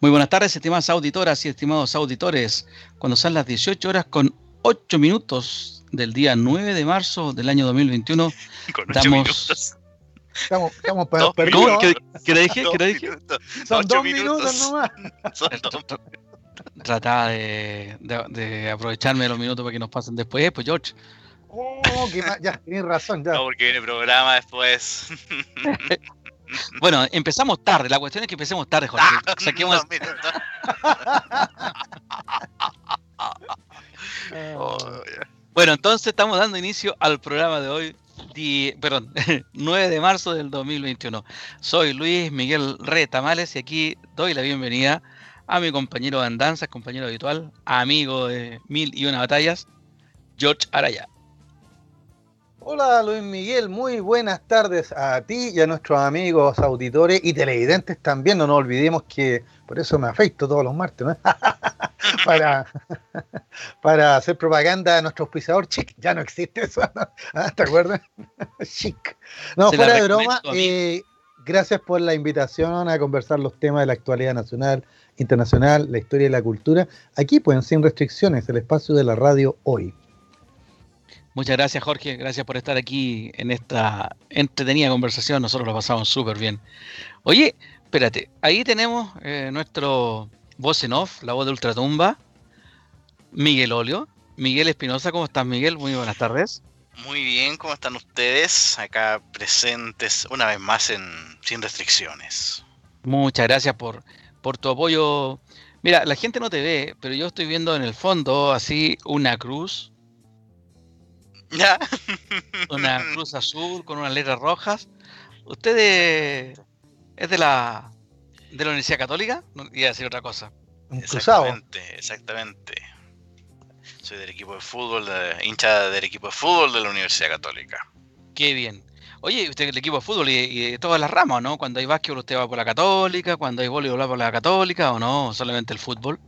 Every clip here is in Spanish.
Muy buenas tardes, estimadas auditoras y estimados auditores. Cuando son las 18 horas con 8 minutos del día 9 de marzo del año 2021, Con damos... minutos. Estamos, estamos Dos perdidos. ¿Cómo? ¿Qué, qué le dije? ¿Qué le dije? minutos. Son dos minutos nomás. Son dos- Trataba de, de- de aprovecharme de los minutos para que nos pasen después, pues George. Oh, que ya, tienes razón, ya. No, porque viene programa después. Bueno, empezamos tarde. La cuestión es que empecemos tarde, Jorge. Saquemos, Oh. Bueno, entonces estamos dando inicio al programa de hoy, di- perdón, 9 de marzo del 2021. Soy Luis Miguel Retamales y aquí doy la bienvenida a mi compañero de andanzas, compañero habitual, amigo de mil y una batallas, George Araya. Hola Luis Miguel, muy buenas tardes a ti y a nuestros amigos auditores y televidentes también. No nos olvidemos que por eso me afecto todos los martes, ¿no? para, para hacer propaganda a nuestro auspiciador Chic. Ya no existe eso, ¿no? Ah, ¿te acuerdas? Chic. No, Se fuera de broma, eh, gracias por la invitación a conversar los temas de la actualidad nacional, internacional, la historia y la cultura. Aquí, pues, sin restricciones, el espacio de la radio hoy. Muchas gracias, Jorge. Gracias por estar aquí en esta entretenida conversación. Nosotros lo pasamos súper bien. Oye, espérate, ahí tenemos eh, nuestro voz en off, la voz de Ultratumba, Miguel Olio. Miguel Espinosa, ¿cómo estás, Miguel? Muy buenas tardes. Muy bien, ¿cómo están ustedes? Acá presentes una vez más en Sin Restricciones. Muchas gracias por, por tu apoyo. Mira, la gente no te ve, pero yo estoy viendo en el fondo así una cruz, ¿Ya? una cruz azul con unas letras rojas. ¿Usted es, es de la de la Universidad Católica? No, iba a decir otra cosa. Un cruzado. Exactamente, exactamente. Soy del equipo de fútbol, de- hincha del equipo de fútbol de la Universidad Católica. Qué bien. Oye, usted el equipo de fútbol y, y de todas las ramas, ¿no? Cuando hay básquetbol usted va por la católica, cuando hay voleibol va por la católica o no, solamente el fútbol.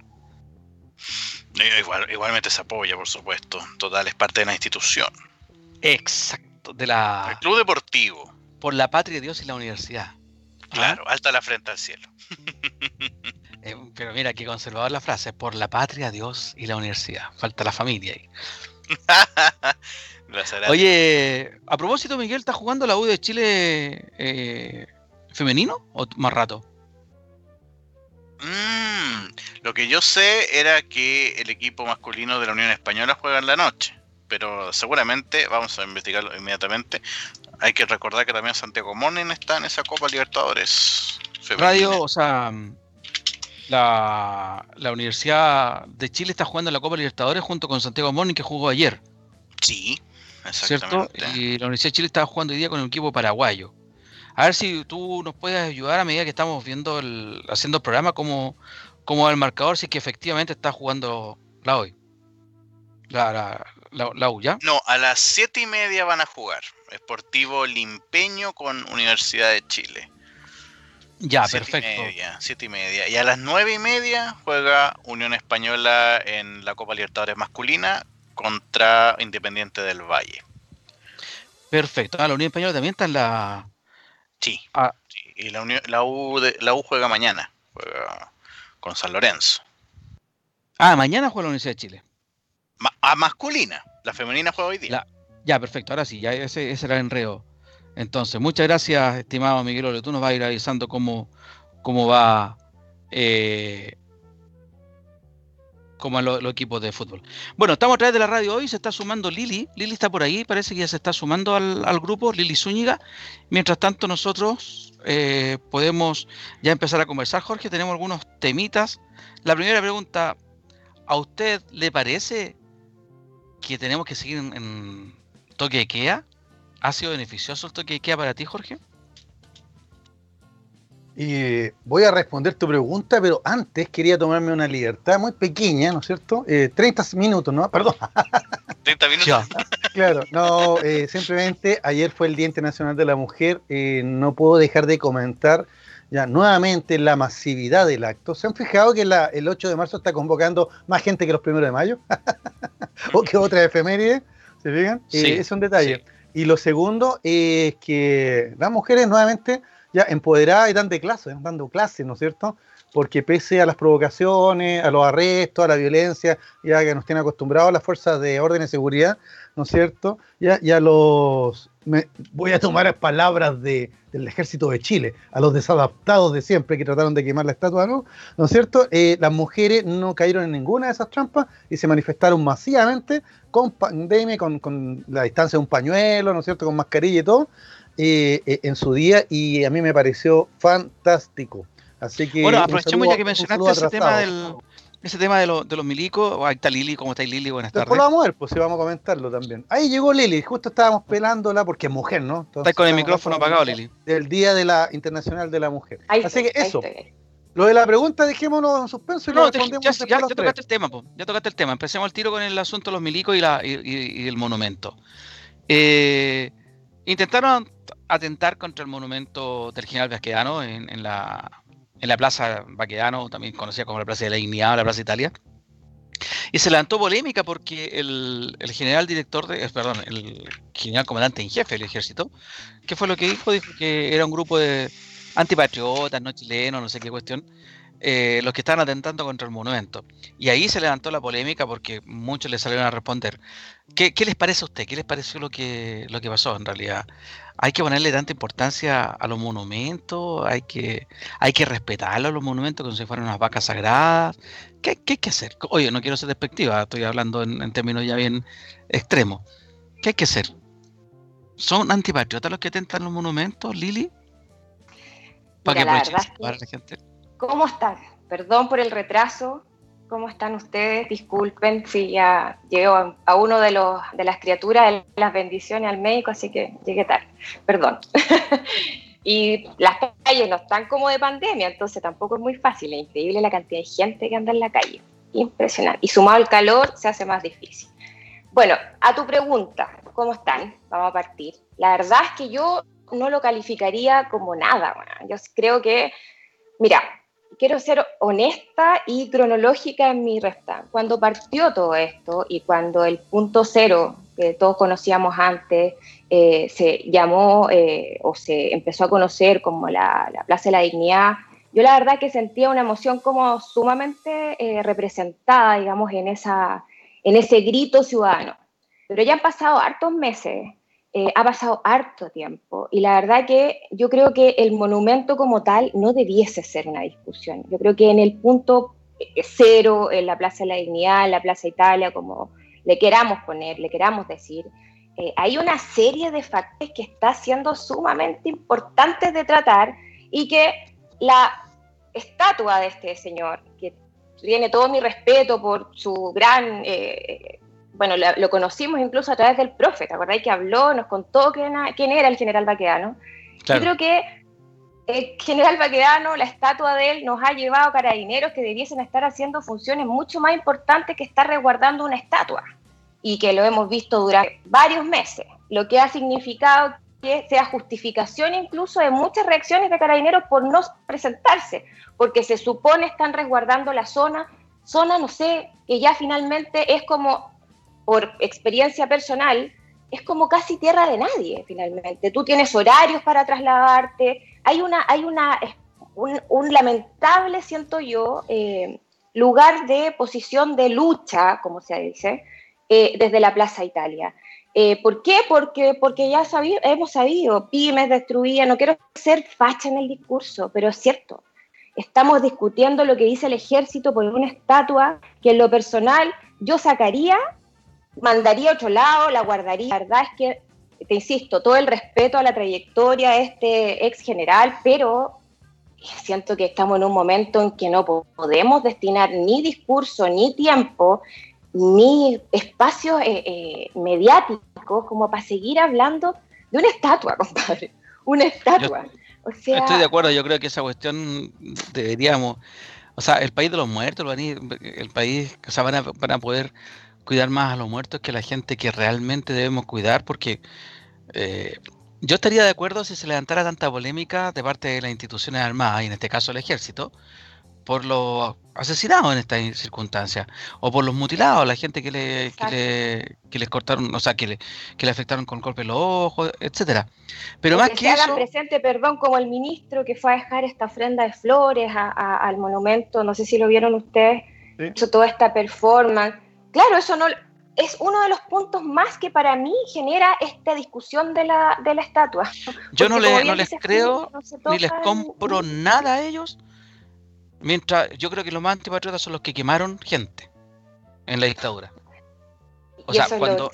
Igual- igualmente se apoya, por supuesto. Total, es parte de la institución. Exacto, de El la club deportivo. por la patria de Dios y la universidad. ¿Ah? Claro, alta la frente al cielo. Eh, pero mira qué conservador la frase, por la patria, Dios y la universidad. Falta la familia ahí. Oye, a propósito, Miguel, ¿está jugando la U de Chile eh, femenino o más rato? Mm, lo que yo sé era que el equipo masculino de la Unión Española juega en la noche. Pero seguramente, vamos a investigarlo inmediatamente. Hay que recordar que también Santiago Morning está en esa Copa Libertadores. femenina. Radio, o sea, la, la Universidad de Chile está jugando en la Copa Libertadores junto con Santiago Morning que jugó ayer, Sí, ¿cierto? exactamente. Y la Universidad de Chile está jugando hoy día con el equipo paraguayo. A ver si tú nos puedes ayudar a medida que estamos viendo el, haciendo el programa, cómo, cómo va el marcador, si es que efectivamente está jugando la hoy. La, la, la, la U, ¿ya? No, a las siete y media van a jugar. Esportivo Limpeño con Universidad de Chile. Ya, Siete y perfecto. media, siete y media. Y a las nueve y media juega Unión Española en la Copa Libertadores masculina contra Independiente del Valle. Perfecto. Ah, la Unión Española también está en la. Sí. Ah. sí, Y la, Unión- la, U de- la U juega mañana. Juega con San Lorenzo. Ah, mañana juega la Universidad de Chile. Ma- a masculina. La femenina juega hoy día. La- Ya, perfecto. Ahora sí, ya ese, ese era el enredo. Entonces, muchas gracias, estimado Miguel Olio. Tú nos vas a ir avisando cómo, cómo va eh, cómo van los, equipos de fútbol. Bueno, estamos a través de la radio hoy. Se está sumando Lili. Lili está por ahí. Parece que ya se está sumando al, grupo. Lili Zúñiga. Mientras tanto, nosotros eh, podemos ya empezar a conversar. Jorge, tenemos algunos temitas. La primera pregunta. ¿A usted le parece que tenemos que seguir en, en toque de? ¿Ha sido beneficioso el toque de queda para ti, Jorge? Y voy a responder tu pregunta, pero antes quería tomarme una libertad muy pequeña, ¿no es cierto? Eh, 30 minutos, ¿no? Perdón. 30 minutos. Claro, no, eh, simplemente ayer fue el Día Internacional de la Mujer, eh, no puedo dejar de comentar ya nuevamente la masividad del acto. ¿Se han fijado que la- el 8 de marzo está convocando más gente que los primeros de mayo? ¿O que otra efeméride? ¿Se fijan? Eh, Sí, es un detalle. sí. Y lo segundo es que las mujeres nuevamente ya empoderadas y dando clases, dando clases, ¿no es cierto? porque pese a las provocaciones, a los arrestos, a la violencia, ya que nos tienen acostumbrados las fuerzas de orden y seguridad, ¿no es cierto? Ya, ya los, voy a tomar palabras de, del ejército de Chile, a los desadaptados de siempre que trataron de quemar la estatua, ¿no? ¿No es cierto? Eh, las mujeres no cayeron en ninguna de esas trampas y se manifestaron masivamente con pandemia, con, con la distancia de un pañuelo, ¿no es cierto? Con mascarilla y todo, eh, eh, en su día y a mí me pareció fantástico. Así que bueno, aprovechemos ya que mencionaste ese tema del ese tema de, de los milicos. Ahí está Lili, ¿cómo está Lili? Buenas tardes. Después lo vamos a ver, pues sí, vamos a comentarlo también. Ahí llegó Lili, justo estábamos pelándola porque es mujer, ¿no? está con el micrófono apagado, Lili. Del Día de la Internacional de la Mujer. Así que eso. Lo de la pregunta, dejémonos en suspenso y no, lo respondemos ya, ya, ya tocaste el tema, po, ya tocaste el tema. Empecemos el tiro con el asunto de los milicos y, la, y, y el monumento. Eh, intentaron atentar contra el monumento del general Vasquedano en, en, la, en la Plaza Baquedano, también conocida como la Plaza de la Dignidad o la Plaza Italia. Y se levantó polémica porque el, el, general director, de, eh, perdón, el general comandante en jefe del ejército, ¿qué fue lo que dijo? Dijo que era un grupo de antipatriotas, no chilenos, no sé qué cuestión, eh, los que estaban atentando contra el monumento. Y ahí se levantó la polémica porque muchos le salieron a responder. ¿Qué, qué les parece a usted? ¿Qué les pareció lo que, lo que pasó en realidad? ¿Hay que ponerle tanta importancia a los monumentos? ¿Hay que, hay que respetarlos los monumentos como si fueran unas vacas sagradas? ¿Qué, qué hay que hacer? Oye, no quiero ser despectiva, estoy hablando en, en términos ya bien extremos. ¿Qué hay que hacer? ¿Son antipatriotas los que atentan los monumentos, Lili? Para Mira, que la, la gente. ¿Cómo están? Perdón por el retraso. ¿Cómo están ustedes? Disculpen si ya llego a, a, uno de, las criaturas de las bendiciones al médico, así que llegué tarde. Perdón. y las calles no están como de pandemia, entonces tampoco es muy fácil. Es increíble la cantidad de gente que anda en la calle. Impresionante. Y sumado al calor se hace más difícil. Bueno, a tu pregunta, ¿cómo están? Vamos a partir. La verdad es que yo no lo calificaría como nada. Yo creo que, mira, quiero ser honesta y cronológica en mi resta. Cuando partió todo esto y cuando el punto cero que todos conocíamos antes eh, se llamó eh, o se empezó a conocer como la, la, Plaza de la Dignidad, yo la verdad que sentía una emoción como sumamente eh, representada, digamos, en, esa, en ese grito ciudadano. Pero ya han pasado hartos meses eh, ha pasado harto tiempo y la verdad que yo creo que el monumento como tal no debiese ser una discusión. Yo creo que en el punto eh, cero, en la Plaza de la Dignidad, en la Plaza Italia, como le queramos poner, le queramos decir, eh, hay una serie de factores que está siendo sumamente importantes de tratar y que la estatua de este señor, que tiene todo mi respeto por su gran bueno, lo, conocimos incluso a través del profe, ¿te acordáis que habló, nos contó quién, quién era el general Baquedano? Claro. Yo creo que el general Baquedano, la estatua de él, nos ha llevado a carabineros que debiesen estar haciendo funciones mucho más importantes que estar resguardando una estatua, y que lo hemos visto durante varios meses, lo que ha significado que sea justificación incluso de muchas reacciones de carabineros por no presentarse, porque se supone están resguardando la zona, zona, no sé, que ya finalmente es como por experiencia personal, es como casi tierra de nadie, finalmente. Tú tienes horarios para trasladarte, hay, una, hay una, un, un lamentable, siento yo, eh, lugar de posición de lucha, como se dice, eh, desde la Plaza Italia. Eh, ¿Por qué? Porque, porque ya sabido, hemos sabido, pymes destruían, no quiero ser facha en el discurso, pero es cierto, estamos discutiendo lo que dice el ejército por una estatua que en lo personal yo sacaría mandaría a otro lado, la guardaría. La verdad es que, te insisto, todo el respeto a la trayectoria de este ex general, pero siento que estamos en un momento en que no podemos destinar ni discurso, ni tiempo, ni espacios eh, eh, mediáticos como para seguir hablando de una estatua, compadre. Una estatua. Yo, o sea, estoy de acuerdo, yo creo que esa cuestión deberíamos, o sea, el país de los muertos, el país, o sea, van a, van a poder cuidar más a los muertos que a la gente que realmente debemos cuidar, porque eh, yo estaría de acuerdo si se levantara tanta polémica de parte de las instituciones armadas, y en este caso el ejército, por los asesinados en estas circunstancias, o por los mutilados, la gente que le, que les cortaron, o sea, que le, que le afectaron con golpe los ojos, etcétera. Pero más que, hagan presente, perdón, como el ministro que fue a dejar esta ofrenda de flores al monumento, no sé si lo vieron ustedes, hizo toda esta performance. Claro, eso no es uno de los puntos más que para mí genera esta discusión de la, de la estatua. Yo no, le, no les creo ni les compro nada a ellos Mientras yo creo que los más antipatriotas son los que quemaron gente en la dictadura. O sea, cuando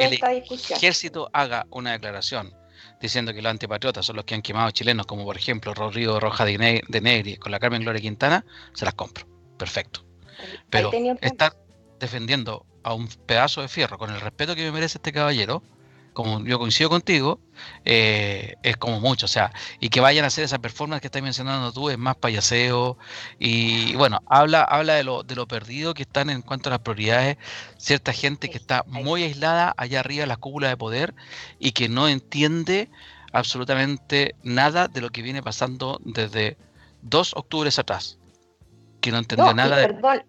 el ejército haga una declaración diciendo que los antipatriotas son los que han quemado chilenos, como por ejemplo Rodrigo Roja de, Negri con la Carmen Gloria Quintana, se las compro. Perfecto. Pero estar defendiendo a un pedazo de fierro con el respeto que me merece este caballero, como yo coincido contigo, eh, es como mucho, o sea, y que vayan a hacer esa performance que estás mencionando tú es más payaseo, y bueno, habla, habla de lo, de lo perdido que están en cuanto a las prioridades, cierta gente que está muy aislada allá arriba de la cúpula de poder y que no entiende absolutamente nada de lo que viene pasando desde dos octubres atrás, que no entendió nada de... Perdón,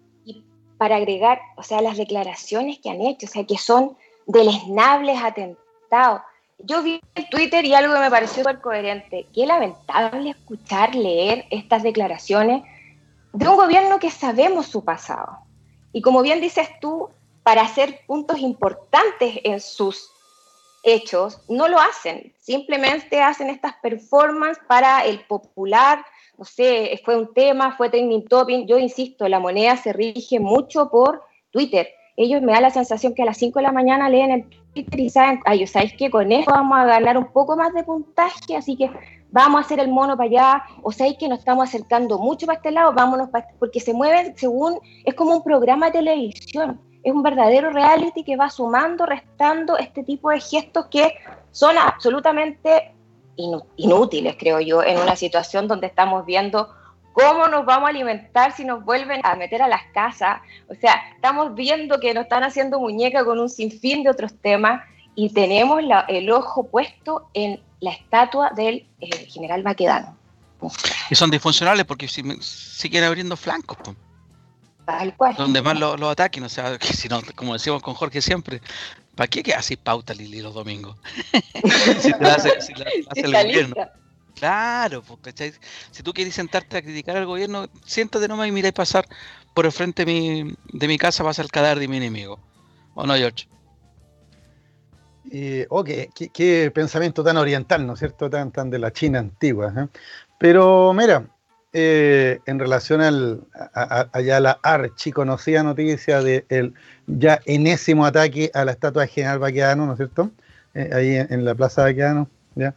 para agregar, o sea, las declaraciones que han hecho, o sea, que son deleznables atentados yo vi en Twitter y algo me pareció súper coherente. Qué lamentable escuchar, leer estas declaraciones de un gobierno que sabemos su pasado. Y como bien dices tú, para hacer puntos importantes en sus hechos, no lo hacen. Simplemente hacen estas performances para el popular. No sé, fue un tema, fue trending topping. Yo insisto, la moneda se rige mucho por Twitter. Ellos me da la sensación que a las 5 de la mañana leen el y saben, ay, ¿sabéis que con esto vamos a ganar un poco más de puntaje? Así que vamos a hacer el mono para allá, o sabéis que nos estamos acercando mucho para este lado, vámonos para este", porque se mueven según, es como un programa de televisión, es un verdadero reality que va sumando, restando este tipo de gestos que son absolutamente inútiles, creo yo, en una situación donde estamos viendo ¿Cómo nos vamos a alimentar si nos vuelven a meter a las casas? O sea, estamos viendo que nos están haciendo muñeca con un sinfín de otros temas y tenemos el ojo puesto en la estatua del eh, general Baquedano. Y son disfuncionales porque si, siguen abriendo flancos. Tal cual. Donde más los lo ataquen, o sea, que si no, como decimos con Jorge siempre, ¿para qué que haces pauta Lili los domingos? si te hace, si hace el gobierno. Claro, porque Si tú quieres sentarte a criticar al gobierno, siéntate nomás y miráis pasar por el frente de mi, de mi casa, vas al cadáver de mi enemigo. ¿O no, George? oh, qué, pensamiento tan oriental, ¿no es cierto? Tan, tan de la China antigua. ¿eh? Pero mira, eh, en relación al, a, a, la archiconocida noticia del ya enésimo ataque a la estatua de General Baqueano, ¿no es cierto? Eh, ahí en, la Plaza Baqueano, ¿ya?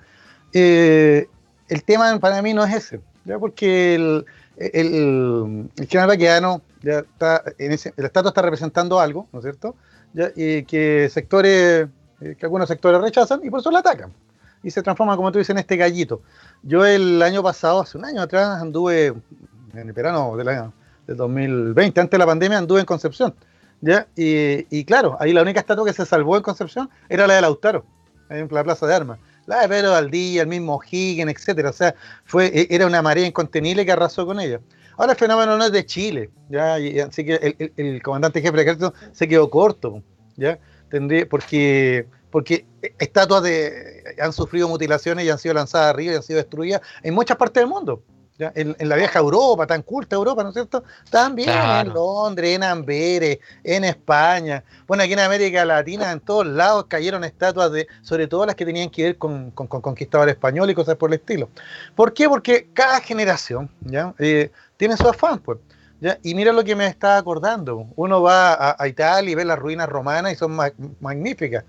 el tema para mí no es ese, ¿ya? porque el, el, general ya está, en el Estado está representando algo, ¿no es cierto? Y que sectores, eh, que algunos sectores rechazan y por eso lo atacan. Y se transforma, como tú dices, en este gallito. Yo el año pasado, hace un año atrás, anduve, en el verano del año de 2020, antes de la pandemia, anduve en Concepción. ¿ya? Y, y, claro, ahí la única estatua que se salvó en Concepción era la de Lautaro, en la Plaza de Armas la de Pedro Valdía, el mismo Higgins, etcétera. O sea, fue, e, era una marea incontenible que arrasó con ella. Ahora el fenómeno no es de Chile, ¿ya? así que el, comandante jefe de ejército se quedó corto, ¿ya? Tendría, porque, porque estatuas de, han sufrido mutilaciones y han sido lanzadas arriba y han sido destruidas en muchas partes del mundo. En, la vieja Europa, tan culta Europa, ¿no es cierto? También en Londres, en Amberes, en España. Bueno, aquí en América Latina, en todos lados cayeron estatuas de, sobre todo las que tenían que ver con, con, conquistador español y cosas por el estilo. ¿Por qué? Porque cada generación ¿ya? Eh, tiene su afán, pues. ¿ya? Y mira lo que me está acordando. Uno va a, a Italia y ve las ruinas romanas y son magníficas.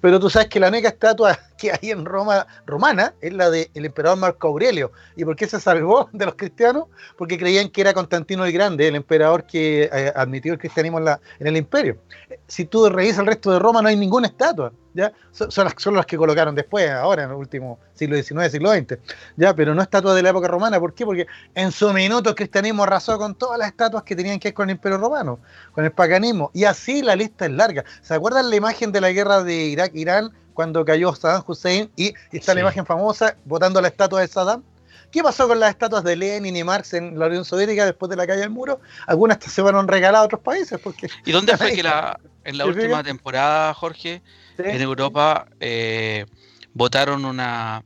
Pero tú sabes que la única estatua que hay en Roma romana es la del emperador Marco Aurelio. ¿Y por qué se salvó de los cristianos? Porque creían que era Constantino el Grande, el emperador que eh, admitió el cristianismo en, la, en el imperio. Si tú revisas el resto de Roma, no hay ninguna estatua. ¿ya? Son, las, son las que colocaron después, ahora, en el último siglo XIX, siglo XX. ¿ya? Pero no estatuas de la época romana. ¿Por qué? Porque en su minuto el cristianismo arrasó con todas las estatuas que tenían que ver con el imperio romano, con el paganismo. Y así la lista es larga. ¿Se acuerdan la imagen de la guerra de Irak-Irán? Cuando cayó Saddam Hussein y está la imagen famosa botando la estatua de Saddam. ¿Qué pasó con las estatuas de Lenin y Marx en la Unión Soviética después de la caída del muro? Algunas se fueron regaladas a otros países. Porque ¿Y dónde fue que la, en la última temporada, Jorge, en Europa eh, votaron una,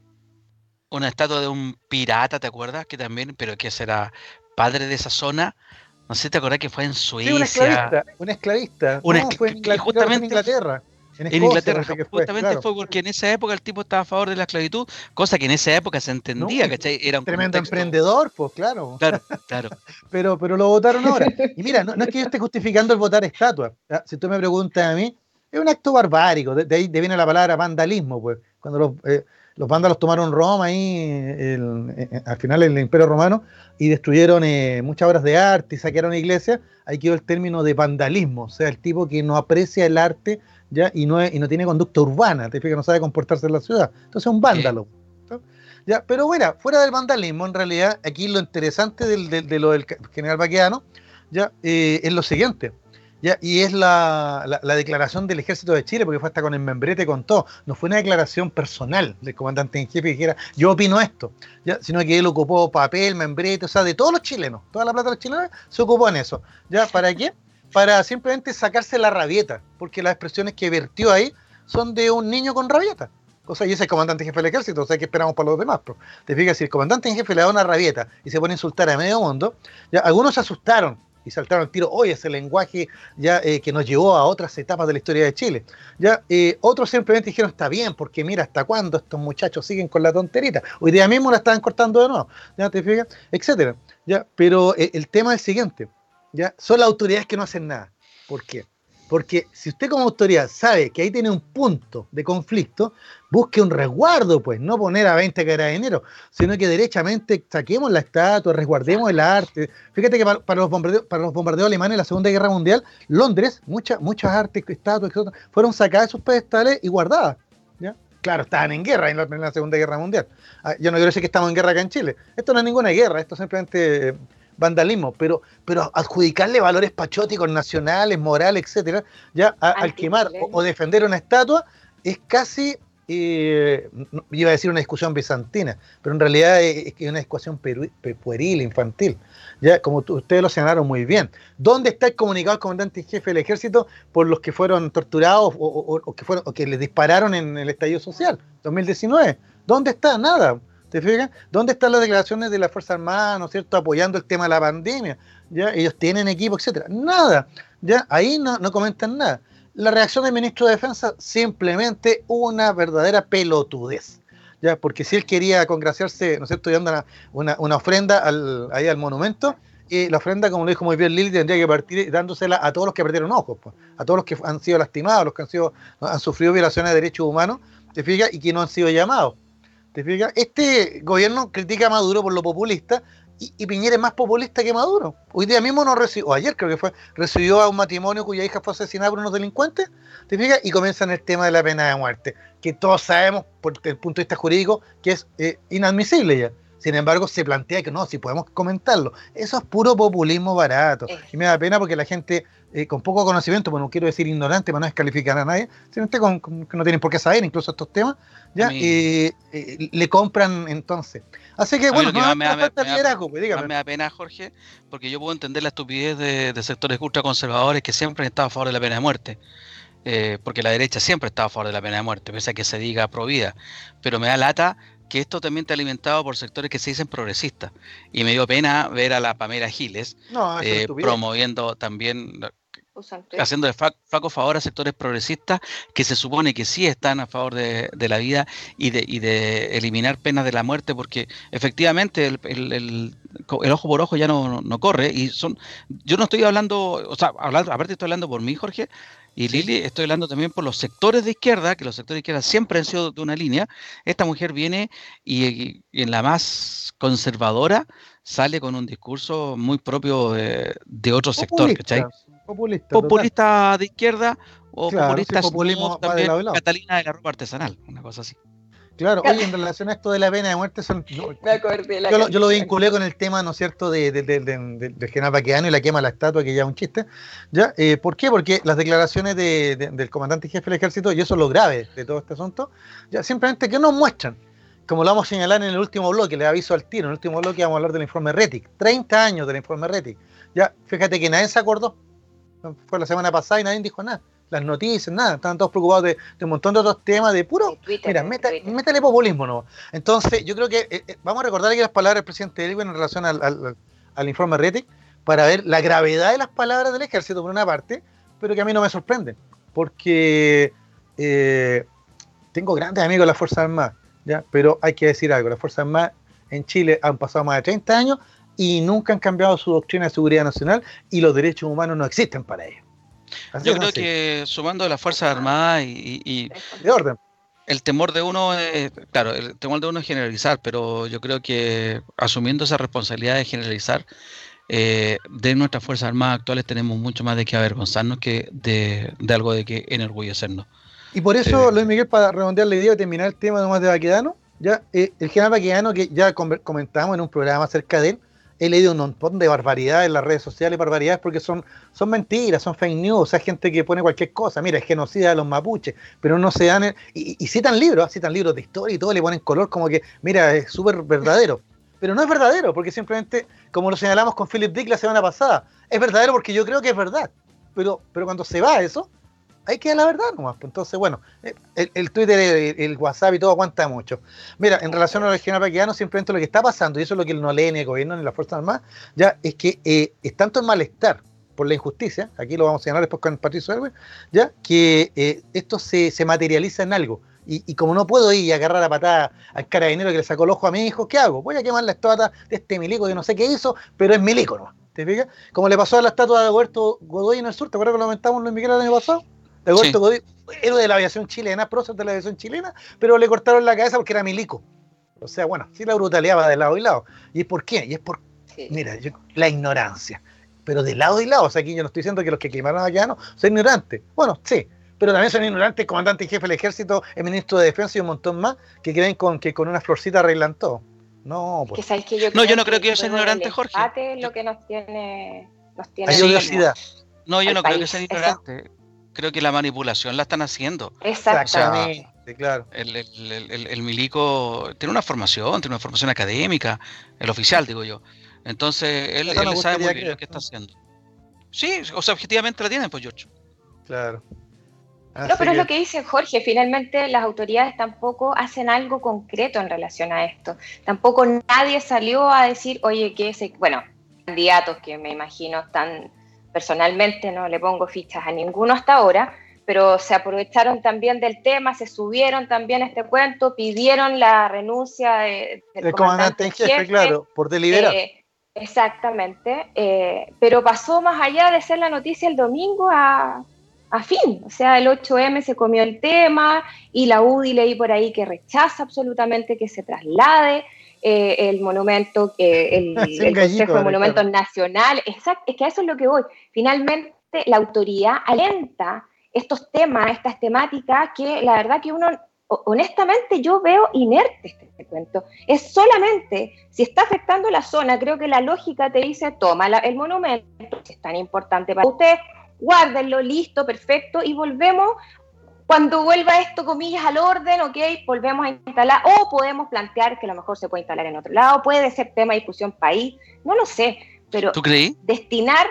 una estatua de un pirata, ¿te acuerdas? Que también, pero que será padre de esa zona. No sé, ¿te acuerdas que fue en Suecia? un esclavista. Un esclavista. no, fue en Inglaterra, justamente, en Inglaterra. En, Inglaterra, justamente fue porque en esa época el tipo estaba a favor de la esclavitud, cosa que en esa época se entendía, ¿cachai? Era un tremendo emprendedor, pues claro. Claro, claro. pero, pero lo votaron ahora. Y mira, no, es que yo esté justificando el votar estatua. Si tú me preguntas a mí, es un acto barbárico. De, ahí viene la palabra vandalismo, pues. Cuando los, eh, los vándalos tomaron Roma ahí, al final del Imperio Romano, y destruyeron eh, muchas obras de arte y saquearon iglesias, ahí quedó el término de vandalismo, o sea, el tipo que no aprecia el arte ¿ya? Y, no y no tiene conducta urbana, te que no sabe comportarse en la ciudad. Entonces es un vándalo. ¿ya? Pero bueno, fuera del vandalismo, en realidad, aquí lo interesante del, de lo del general Baqueano ¿ya? Eh, es lo siguiente. ¿ya? Y es la, la, declaración del ejército de Chile, porque fue hasta con el membrete con todo. No fue una declaración personal del comandante en jefe que dijera, yo opino esto, ¿ya? sino que él ocupó papel, membrete, o sea, de todos los chilenos, toda la plata de los chilenos se ocupó en eso. ¿Ya? ¿Para qué? Para simplemente sacarse la rabieta, porque las expresiones que vertió ahí son de un niño con rabieta. O sea, y ese es el comandante jefe del ejército, o sea, ¿qué esperamos para los demás? Pero te fijas, si el comandante en jefe le da una rabieta y se pone a insultar a medio mundo, ya algunos se asustaron y saltaron al tiro, hoy ese lenguaje ya eh, que nos llevó a otras etapas de la historia de Chile. Ya eh, otros simplemente dijeron, está bien, porque mira, ¿hasta cuándo estos muchachos siguen con la tonterita? Hoy día mismo la estaban cortando de nuevo, ya te fijas, etcétera. Ya, pero eh, el tema es el siguiente, ¿ya? Son las autoridades que no hacen nada. ¿Por qué? Porque si usted como autoridad sabe que ahí tiene un punto de conflicto, busque un resguardo, pues, no poner a 20 carabineros, sino que derechamente saquemos la estatua, resguardemos el arte. Fíjate que para, los, bombardeos, para los bombardeos alemanes en la Segunda Guerra Mundial, Londres, muchas, muchas artes, estatuas, fueron sacadas de sus pedestales y guardadas. ¿ya? Claro, estaban en guerra en la, Segunda Guerra Mundial. Ah, yo no quiero decir que estamos en guerra acá en Chile. Esto no es ninguna guerra, esto simplemente... Eh, vandalismo, pero, pero adjudicarle valores patrióticos, nacionales, morales, etcétera, ya al quemar o, defender una estatua es casi, eh, iba a decir una discusión bizantina, pero en realidad es, una discusión pueril, infantil. Ya, como ustedes lo señalaron muy bien. ¿Dónde está el comunicado del comandante en jefe del ejército por los que fueron torturados o, que, fueron, o que les dispararon en el estallido social 2019? ¿Dónde está? Nada. ¿Te fijas? ¿Dónde están las declaraciones de la Fuerza Armada, ¿no cierto?, apoyando el tema de la pandemia. ¿ya? Ellos tienen equipo, etcétera. Nada. ¿ya? Ahí no, no comentan nada. La reacción del ministro de Defensa, simplemente una verdadera pelotudez. ¿ya? Porque si él quería congraciarse, ¿no es cierto?, dando una, una, ofrenda al, ahí al monumento, y la ofrenda, como lo dijo muy bien Lili, tendría que partir dándosela a todos los que perdieron ojos, pues, a todos los que han sido lastimados, los que han, sido, han sufrido violaciones de derechos humanos, ¿te fijas? Y que no han sido llamados. ¿Te fijas? Este gobierno critica a Maduro por lo populista y, Piñera es más populista que Maduro. Hoy día mismo no recibió, o ayer creo que fue, recibió a un matrimonio cuya hija fue asesinada por unos delincuentes, ¿te fijas? Y comienzan el tema de la pena de muerte, que todos sabemos, por el punto de vista jurídico, que es eh, inadmisible ya. Sin embargo, se plantea que no, si podemos comentarlo. Eso es puro populismo barato. Y me da pena porque la gente eh, con poco conocimiento, pues no quiero decir ignorante para no descalificar a nadie, sino que no tienen por qué saber incluso estos temas, ya eh, eh, le compran entonces. Así que bueno, no, me, me, me, da pena, Jorge, porque yo puedo entender la estupidez de, sectores ultraconservadores que siempre han estado a favor de la pena de muerte. porque la derecha siempre está a favor de la pena de muerte, pese a que se diga prohibida. Pero me da lata que esto también está alimentado por sectores que se dicen progresistas. Y me dio pena ver a la Pamela Giles promoviendo también haciendo de flaco favor a sectores progresistas que se supone que sí están a favor de, la vida y de, y de, eliminar penas de la muerte porque efectivamente el, el, ojo por ojo ya no, no, corre. Y son yo no estoy hablando o sea hablando, aparte estoy hablando por mí Jorge y Lili estoy hablando también por los sectores de izquierda que los sectores de izquierda siempre han sido de una línea esta mujer viene y, en la más conservadora sale con un discurso muy propio de, de otro sector ¿cachai? populista. Populista de izquierda o populista populismo también Catalina de la ropa artesanal, una cosa así. Claro, oye, en relación a esto de la pena de muerte, son, yo, lo, vinculé con el tema, ¿no es cierto?, de, de, del general Baqueano y la quema de la estatua, que ya es un chiste. ¿ya? Eh, ¿Por qué? Porque las declaraciones del comandante jefe del ejército, y eso es lo grave de todo este asunto, ya simplemente que nos muestran como lo vamos a señalar en el último bloque, le aviso al tiro, en el último bloque vamos a hablar del informe RETIC. 30 años del informe RETIC. Ya, fíjate que nadie se acordó. Fue la semana pasada y nadie dijo nada. Las noticias, nada. Estaban todos preocupados de, un montón de otros temas, de puro. mira, métale populismo, ¿no? Entonces, yo creo que eh, eh, vamos a recordar aquí las palabras del presidente Elwin en relación al, informe RETIC para ver la gravedad de las palabras del ejército, por una parte, pero que a mí no me sorprende. Porque eh, tengo grandes amigos de las Fuerzas Armadas, ¿ya? pero hay que decir algo: las Fuerzas Armadas en Chile han pasado más de 30 años y nunca han cambiado su doctrina de seguridad nacional y los derechos humanos no existen para ellos. Yo creo que sumando las Fuerzas Armadas y, de orden. El temor de uno es, claro, el temor de uno es generalizar, pero yo creo que asumiendo esa responsabilidad de generalizar, eh, de nuestras Fuerzas Armadas actuales tenemos mucho más de que avergonzarnos que de, algo de que enorgullecernos. Y por eso, eh, Luis Miguel, para redondear la idea de terminar el tema nomás de Baquedano, ya, eh, el general Baquedano, que ya comentamos en un programa acerca de él, he leído un montón de barbaridades en las redes sociales, barbaridades porque son, son mentiras, son fake news, hay gente que pone cualquier cosa, mira, es genocida de los mapuches, pero no se dan, y, citan libros, citan libros de historia y todo, le ponen color como que, mira, es súper verdadero, pero no es verdadero, porque simplemente, como lo señalamos con Philip Dick la semana pasada, es verdadero porque yo creo que es verdad, pero, pero cuando se va eso, hay que la verdad nomás. Pues. Entonces, bueno, eh, el, Twitter, el, WhatsApp y todo aguanta mucho. Mira, en relación a la regional paquiano, simplemente lo que está pasando, y eso es lo que no lee ni el gobierno ni las Fuerzas Armadas, ya es que eh, es tanto el malestar por la injusticia, aquí lo vamos a señalar después con Patricio Elwin, ya que eh, esto se, se, materializa en algo. Y, como no puedo ir y agarrar la patada al carabinero que le sacó el ojo a mi hijo, ¿qué hago? Voy a quemar la estatua de este milico que no sé qué hizo, pero es milico ¿no? ¿Te fijas? Como le pasó a la estatua de Huerto Godoy en el sur, ¿te acuerdas que lo comentamos Luis Miguel el año pasado? De héroe de la aviación chilena, prócer de la aviación chilena, pero le cortaron la cabeza porque era milico. O sea, bueno, sí la brutalidad va de lado y lado. ¿Y es por qué? Y es por, mira, la ignorancia. Pero de lado y lado. O sea, aquí yo no estoy diciendo que los que quemaron a no son ignorantes. Bueno, sí, pero también son ignorantes el comandante y jefe del ejército, el ministro de defensa y un montón más que creen con, que con una florcita arreglan todo. No, pues. no, yo no creo que, yo sea ignorante, Jorge. lo que nos tiene, nos tiene Hay No, yo no creo que sea ignorante creo que la manipulación la están haciendo. Exactamente. claro. El, milico tiene una formación, tiene una formación académica, el oficial, digo yo. Entonces, él, sabe muy bien lo que está haciendo. Sí, o sea, objetivamente la tienen, pues, George. Claro. no, pero es lo que dice Jorge, finalmente las autoridades tampoco hacen algo concreto en relación a esto. Tampoco nadie salió a decir, oye, que ese, bueno, candidatos que me imagino están personalmente no le pongo fichas a ninguno hasta ahora, pero se aprovecharon también del tema, se subieron también a este cuento, pidieron la renuncia de, del comandante, en jefe, claro, por deliberar. Eh, exactamente, eh, pero pasó más allá de ser la noticia el domingo a, a fin, o sea, el 8M se comió el tema y la UDI leí por ahí que rechaza absolutamente que se traslade. Eh, el monumento, el, el Consejo de Monumentos Nacionales. Exacto, es que a eso es lo que voy. Finalmente, la autoridad alenta estos temas, estas temáticas que la verdad que uno, honestamente, yo veo inerte este, este, cuento. Es solamente, si está afectando la zona, creo que la lógica te dice, toma el monumento, es tan importante para usted, guárdenlo, listo, perfecto, y volvemos cuando vuelva esto, comillas, al orden, ok, volvemos a instalar, o podemos plantear que a lo mejor se puede instalar en otro lado, puede ser tema de discusión país, no lo sé, pero ¿Tú creí? destinar,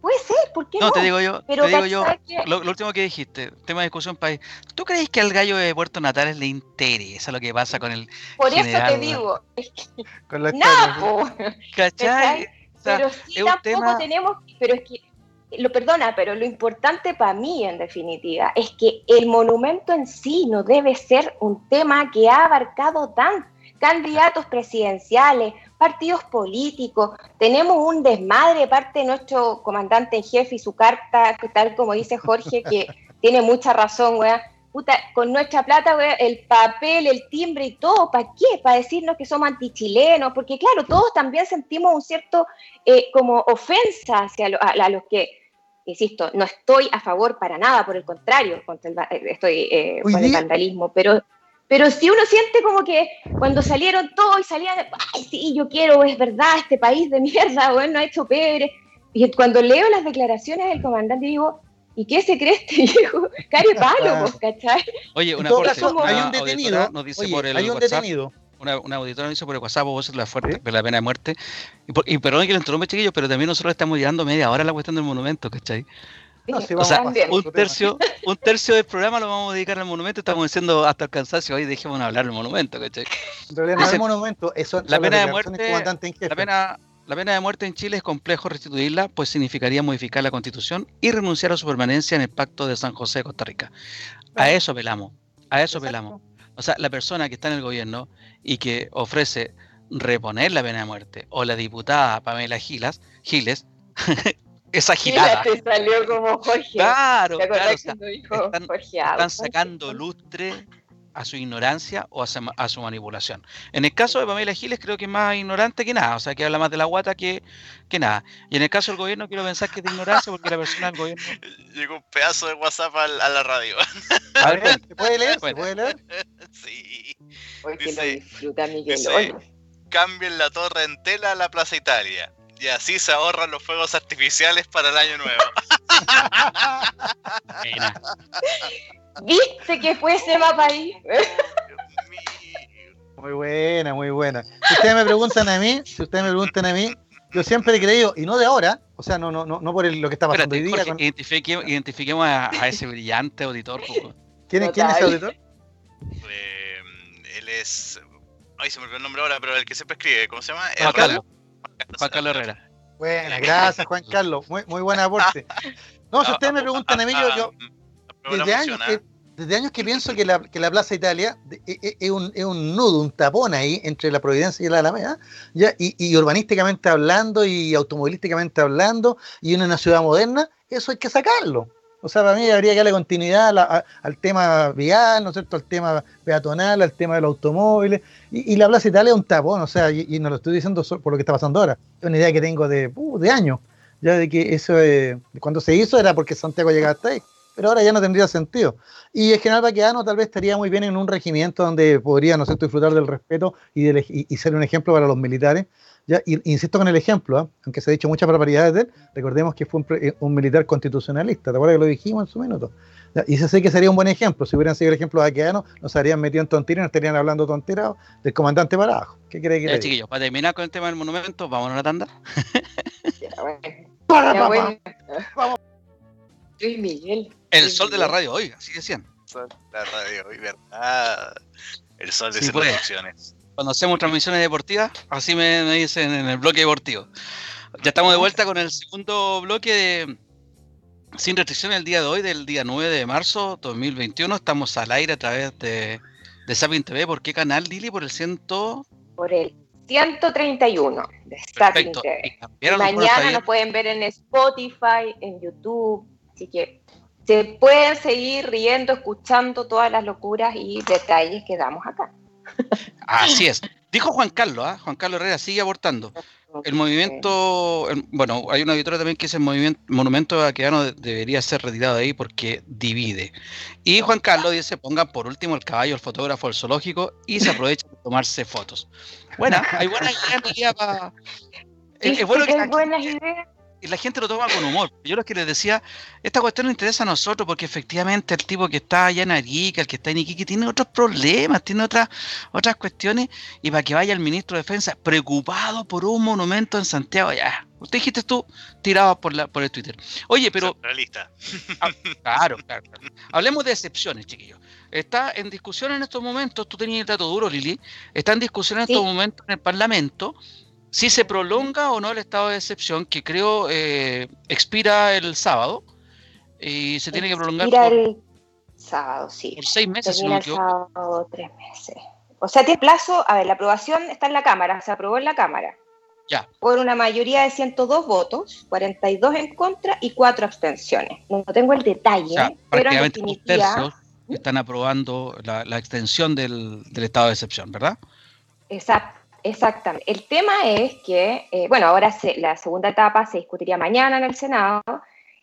puede ser, ¿por qué no? No, te digo yo, te digo yo lo, último que dijiste, tema de discusión país, ¿tú crees que al gallo de Puerto Natales le interesa lo que pasa con el Por eso te digo, con la no, ¿cachai? pero sí tampoco tenemos, pero es que lo perdona, pero lo importante para mí, en definitiva, es que el monumento en sí no debe ser un tema que ha abarcado tan candidatos presidenciales, partidos políticos. Tenemos un desmadre parte de nuestro comandante en jefe y su carta, tal como dice Jorge, que tiene mucha razón, weá. Puta, con nuestra plata, weá, el papel, el timbre y todo, ¿para qué? Para decirnos que somos antichilenos, porque claro, todos también sentimos un cierto eh, como ofensa hacia a los que insisto, no estoy a favor para nada, por el contrario, contra el, eh, estoy eh, con el vandalismo, pero, pero si uno siente como que cuando salieron todos y salían, ay, sí, yo quiero, es verdad, este país de mierda, bueno, no ha hecho pebre. Y cuando leo las declaraciones del comandante digo, ¿y qué se cree este viejo? Care palo, ¿cachai? Oye, una cosa, hay un detenido, hay un detenido una, una auditora me hizo por el WhatsApp, vos la fuerte, la pena de muerte. Y, perdón que lo interrumpe, chiquillos, pero también nosotros estamos llegando media hora a la cuestión del monumento, ¿cachai? o sea, un tercio, un tercio del programa lo vamos a dedicar al monumento. Estamos diciendo hasta el cansancio, hoy dejemos de hablar del monumento, ¿cachai? En realidad no es monumento, eso la pena de muerte. La pena, la pena de muerte en Chile es complejo restituirla, pues significaría modificar la constitución y renunciar a su permanencia en el pacto de San José de Costa Rica. A eso velamos, a eso velamos. O sea, la persona que está en el gobierno y que ofrece reponer la pena de muerte, o la diputada Pamela Gilas, Giles, esa gilada. te salió como Jorge. Claro, claro están, sacando lustre a su ignorancia o a su, manipulación. En el caso de Pamela Giles creo que es más ignorante que nada, o sea, que habla más de la guata que, que nada. Y en el caso del gobierno quiero pensar que es de ignorancia porque la persona del gobierno... Llegó un pedazo de WhatsApp a, la radio. A ver, ¿se puede leer? ¿Se puede leer? Sí. Hoy que dice, disfruta Miguel. cambien la torre en tela a la Plaza Italia. Y así se ahorran los fuegos artificiales para el año nuevo. ¿Viste que fue ese mapa ahí? Muy buena, muy buena. Si ustedes me preguntan a mí, si ustedes me preguntan a mí, yo siempre he creído, y no de ahora, o sea, no, no, no, no por lo que está pasando hoy día. identifiquemos, a, ese brillante auditor. ¿Quién, ¿Quién, es ese auditor? Eh, él es. Ay, se me olvidó el nombre ahora, pero el que siempre escribe, ¿cómo se llama? Juan Carlos. Juan Carlos Herrera. Buena, gracias Juan Carlos, muy, muy buen aporte. No, si ustedes me preguntan a mí, yo, yo desde años, que, desde años que pienso que la, que la Plaza Italia e, e, es un, es un nudo, un tapón ahí entre la Providencia y la Alameda, ¿ya? Y, y, urbanísticamente hablando y automovilísticamente hablando, y en una ciudad moderna, eso hay que sacarlo. O sea, para mí habría que darle continuidad al tema vial, ¿no es cierto? Al tema peatonal, al tema de los automóviles. Y, la Plaza Italia es un tapón, o sea, y, no lo estoy diciendo por lo que está pasando ahora. Es una idea que tengo de, uh, de años, ya de que eso, eh, cuando se hizo era porque Santiago llegaba hasta ahí pero ahora ya no tendría sentido. Y el general Baqueano tal vez estaría muy bien en un regimiento donde podría, ¿no sé, disfrutar del respeto y, y, ser un ejemplo para los militares. Ya, insisto con el ejemplo, ¿ah? aunque se ha dicho muchas barbaridades de él, recordemos que fue un, eh, militar constitucionalista, ¿te acuerdas que lo dijimos en su minuto? y ese sé que sería un buen ejemplo, si hubieran seguido el ejemplo de nos habrían metido en tontería y nos estarían hablando tonteras del comandante para abajo. ¿Qué cree que ya, chiquillos, para terminar con el tema del monumento, vamos a una tanda. Vamos. Luis Miguel. El sol de la radio hoy, así decían. El sol de la radio hoy, ¿verdad? El sol de sí, transmisiones. Cuando hacemos transmisiones deportivas, así me, dicen en el bloque deportivo. Ya estamos de vuelta con el segundo bloque de Sin Restricciones el día de hoy, del día 9 de marzo 2021. Estamos al aire a través de, de Sapin TV. ¿Por qué canal, Lili? Por el ciento... Por el 131 de Sapin TV. mañana nos pueden ver en Spotify, en YouTube, así que se pueden seguir riendo, escuchando todas las locuras y detalles que damos acá. Así es. Dijo Juan Carlos, ¿ah? Juan Carlos Herrera sigue abortando. El movimiento, bueno, hay una auditoría también que dice el movimiento, monumento vaqueano debería ser retirado de ahí porque divide. Y Juan Carlos dice, pongan por último el caballo, el fotógrafo, el zoológico y se aprovecha de tomarse fotos. Bueno, hay buenas ideas para... Es, bueno que, hay buenas ideas y la gente lo toma con humor. Yo lo que les decía, esta cuestión nos interesa a nosotros porque efectivamente el tipo que está allá en Arica, el que está en Iquique, tiene otros problemas, tiene otras, otras cuestiones y para que vaya el ministro de Defensa preocupado por un monumento en Santiago, ya. Usted dijiste tú, tirado por, la, por el Twitter. Oye, pero... Ah, claro, claro, claro. Hablemos de excepciones, chiquillos. Está en discusión en estos momentos, tú tenías el dato duro, Lili, está en discusión en estos momentos en el Parlamento si se prolonga o no el estado de excepción, que creo eh, expira el sábado y se tiene que prolongar por, el sábado, sí. Por seis meses, si no el sábado, tres meses. O sea, tiene plazo, a ver, la aprobación está en la Cámara, se aprobó en la Cámara. Ya. Por una mayoría de 102 votos, 42 en contra y 4 abstenciones. No tengo el detalle, pero en definitiva... están aprobando la, la extensión del, del estado de excepción, ¿verdad? Exacto. Exactamente. El tema es que, eh, bueno, ahora la segunda etapa se discutiría mañana en el Senado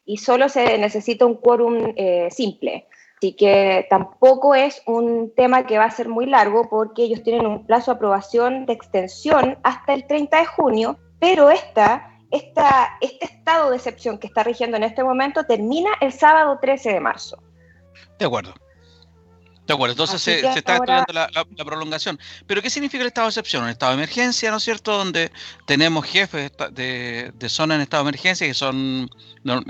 y solo se necesita un quórum eh, simple. Así que tampoco es un tema que va a ser muy largo porque ellos tienen un plazo de aprobación de extensión hasta el 30 de junio, pero esta, esta, este estado de excepción que está rigiendo en este momento termina el sábado 13 de marzo. De acuerdo. De acuerdo, entonces se, está estudiando la, prolongación. Pero ¿qué significa el estado de excepción? Un estado de emergencia, ¿no es cierto? Donde tenemos jefes de, zona en estado de emergencia que son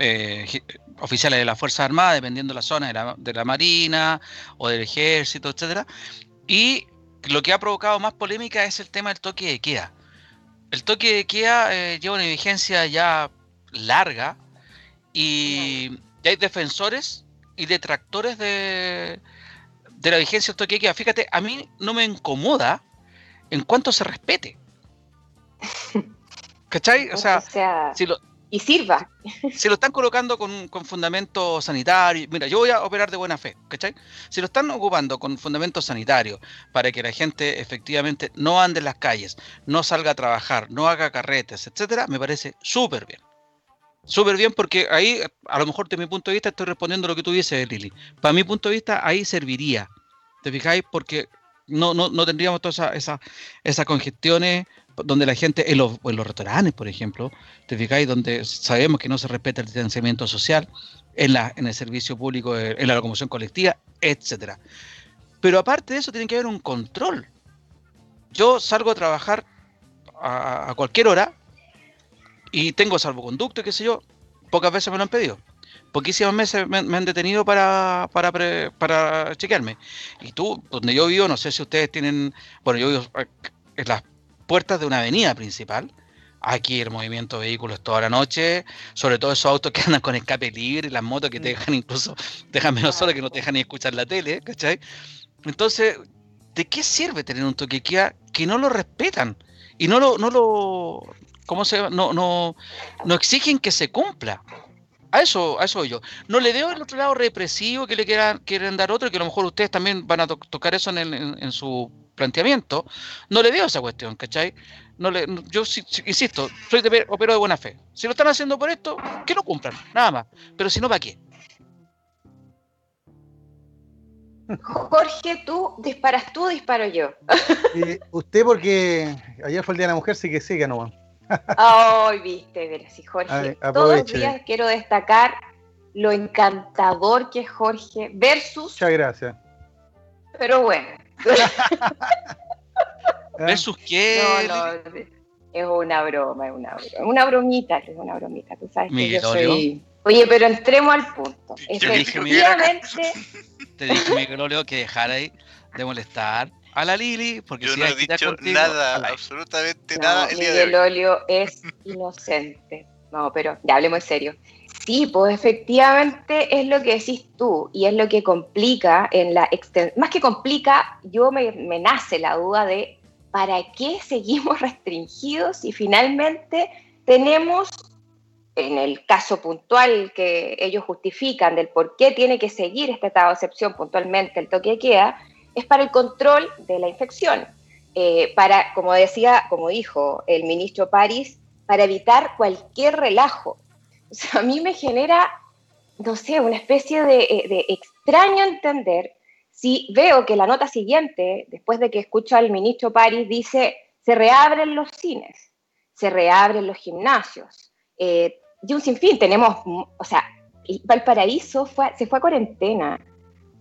eh, oficiales de las Fuerzas Armadas, dependiendo de la zona de la, de la Marina o del Ejército, etcétera. Y lo que ha provocado más polémica es el tema del toque de queda. El toque de queda eh, lleva una vigencia ya larga y hay defensores y detractores de, de la vigencia del toque de queda. Fíjate, a mí no me incomoda en cuanto se respete. ¿Cachai? O sea, si lo, y sirva. Si lo están colocando con, con fundamento sanitario, mira, yo voy a operar de buena fe, ¿cachai? Si lo están ocupando con fundamento sanitario para que la gente efectivamente no ande en las calles, no salga a trabajar, no haga carretes, etcétera, me parece súper bien. Súper bien porque ahí, a lo mejor de mi punto de vista, estoy respondiendo lo que tú dices, Lili. Para mi punto de vista, ahí serviría. ¿Te fijáis? Porque no, no, no tendríamos todas esas esa, congestiones donde la gente, en los, en los restaurantes, por ejemplo, te fijáis, donde sabemos que no se respeta el distanciamiento social, en, la, en el servicio público, en la locomoción colectiva, etcétera. Pero aparte de eso, tiene que haber un control. Yo salgo a trabajar a cualquier hora y tengo salvoconducto y qué sé yo, pocas veces me lo han pedido. Poquísimas veces me, han detenido para, para, para chequearme. Y tú, donde yo vivo, no sé si ustedes tienen, bueno, yo vivo en las puertas de una avenida principal. Aquí el movimiento de vehículos toda la noche, sobre todo esos autos que andan con escape libre, las motos que te mm. dejan incluso, dejan menos horas que no te dejan ni escuchar la tele, ¿cachai? Entonces, ¿de qué sirve tener un toque que no lo respetan? Y no lo, no lo, ¿cómo se No, no, no exigen que se cumpla. A eso, a eso yo. No le veo el otro lado represivo que le quieran, quieren dar otro, que a lo mejor ustedes también van a tocar eso en, su planteamiento. No le veo esa cuestión, ¿cachai? No le, yo insisto, soy de, opero de buena fe. Si lo están haciendo por esto, que lo cumplan, nada más. Pero si no, ¿para qué? Jorge, tú disparas tú, disparo yo. usted porque ayer fue el Día de la Mujer, sí que siga no Ay, viste, pero sí, Jorge. todos los días quiero destacar lo encantador que es Jorge versus. Muchas gracias. Pero bueno. ¿Versus qué? No, no, es una broma, es una broma. Una bromita, es una bromita. Tú sabes que yo soy. Oye, pero entremos al punto. Efectivamente. Te dije, Miguel que dejara ahí de molestar a la Lili, porque yo no he dicho nada, absolutamente nada. El Miguel Olio es inocente. No, pero ya hablemos en serio. Sí, pues efectivamente es lo que decís tú y es lo que complica en la más que complica, yo me, me nace la duda de para qué seguimos restringidos y finalmente tenemos en el caso puntual que ellos justifican del por qué tiene que seguir este estado de excepción puntualmente el toque de queda, es para el control de la infección, eh, para, como decía, como dijo el ministro París, para evitar cualquier relajo. O sea, a mí me genera, no sé, una especie de, eh, de extraño entender si veo que la nota siguiente, después de que escucho al ministro París, dice, se reabren los cines, se reabren los gimnasios, eh, y un sinfín, tenemos, o sea, Valparaíso fue, se fue a cuarentena,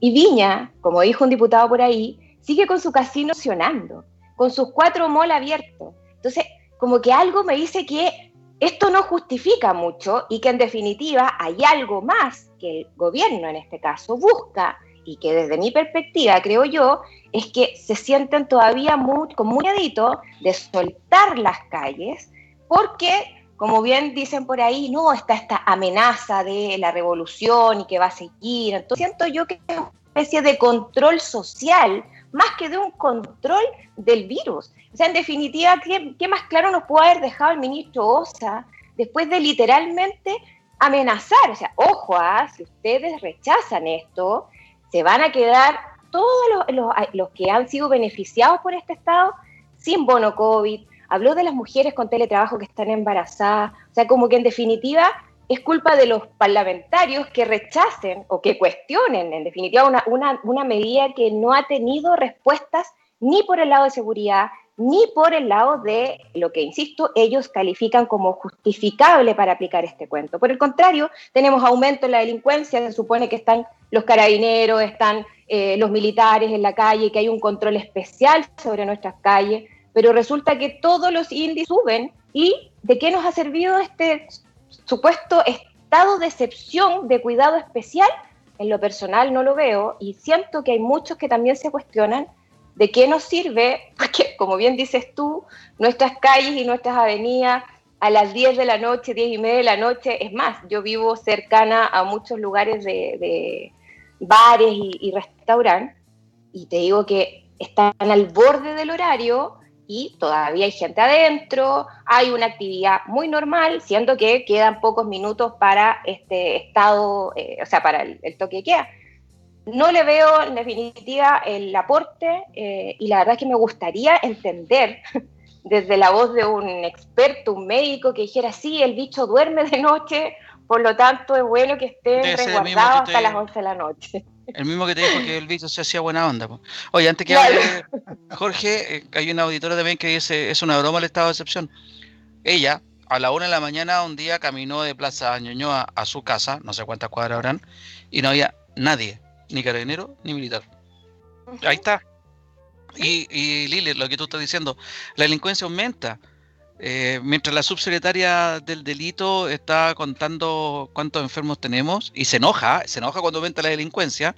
y Viña, como dijo un diputado por ahí, sigue con su casino funcionando, con sus cuatro malls abiertos. Entonces, como que algo me dice que esto no justifica mucho y que en definitiva hay algo más que el gobierno en este caso busca y que desde mi perspectiva creo yo es que se sienten todavía muy, con muy de soltar las calles porque como bien dicen por ahí, no, está esta amenaza de la revolución y que va a seguir. Entonces siento yo que es una especie de control social más que de un control del virus. O sea, en definitiva, ¿qué, más claro nos puede haber dejado el ministro Osa después de literalmente amenazar? O sea, ojo, ¿ah? si ustedes rechazan esto, se van a quedar todos los, los que han sido beneficiados por este Estado sin bono COVID, habló de las mujeres con teletrabajo que están embarazadas, o sea, como que en definitiva es culpa de los parlamentarios que rechacen o que cuestionen, en definitiva, una, una, medida que no ha tenido respuestas ni por el lado de seguridad, ni por el lado de lo que, insisto, ellos califican como justificable para aplicar este cuento. Por el contrario, tenemos aumento en la delincuencia, se supone que están los carabineros, están eh, los militares en la calle, que hay un control especial sobre nuestras calles, pero resulta que todos los índices suben y ¿de qué nos ha servido este supuesto estado de excepción de cuidado especial? En lo personal no lo veo y siento que hay muchos que también se cuestionan ¿De qué nos sirve? Porque, como bien dices tú, nuestras calles y nuestras avenidas a las 10 de la noche, 10 y media de la noche, es más, yo vivo cercana a muchos lugares de, bares y, y restaurantes, y te digo que están al borde del horario y todavía hay gente adentro, hay una actividad muy normal, siendo que quedan pocos minutos para este estado, eh, o sea, para el, el toque de queda no le veo en definitiva el aporte eh, y la verdad es que me gustaría entender desde la voz de un experto, un médico que dijera, sí, el bicho duerme de noche, por lo tanto es bueno que esté resguardado hasta las 11 de la noche. El mismo que te dijo que el bicho se hacía buena onda. Oye, antes que hable, Jorge, eh, hay una auditora también que dice, es una broma el estado de excepción. Ella, a la una de la mañana, un día caminó de Plaza Ñoñoa a su casa, no sé cuántas cuadras habrán, y no había nadie ni carabinero ni militar. Ahí está. Y, y Lili, lo que tú estás diciendo, la delincuencia aumenta. Eh, mientras la subsecretaria del delito está contando cuántos enfermos tenemos y se enoja, se enoja cuando aumenta la delincuencia.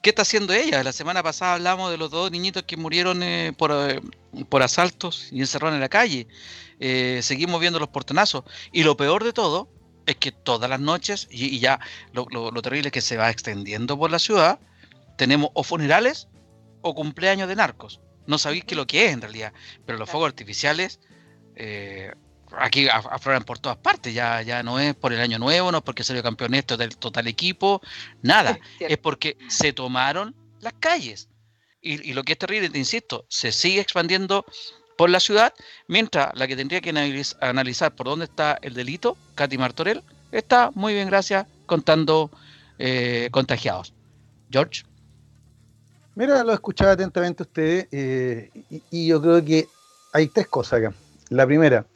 ¿Qué está haciendo ella? La semana pasada hablamos de los dos niñitos que murieron eh, por, eh, por, asaltos y encerraron en la calle. seguimos viendo los portonazos. Y lo peor de todo es que todas las noches, y, ya lo, terrible es que se va extendiendo por la ciudad, tenemos o funerales o cumpleaños de narcos. No sabéis qué lo que es en realidad, pero los fuegos artificiales eh, aquí afloran por todas partes, ya, ya no es por el año nuevo, no es porque salió campeón esto del total equipo, nada, es porque se tomaron las calles. Y, y, lo que es terrible, te insisto, se sigue expandiendo por la ciudad, mientras la que tendría que analizar por dónde está el delito, Katy Martorell, está muy bien, gracias, contando eh, contagiados. George. Mira, lo escuchaba atentamente usted eh, y, yo creo que hay tres cosas acá. La primera,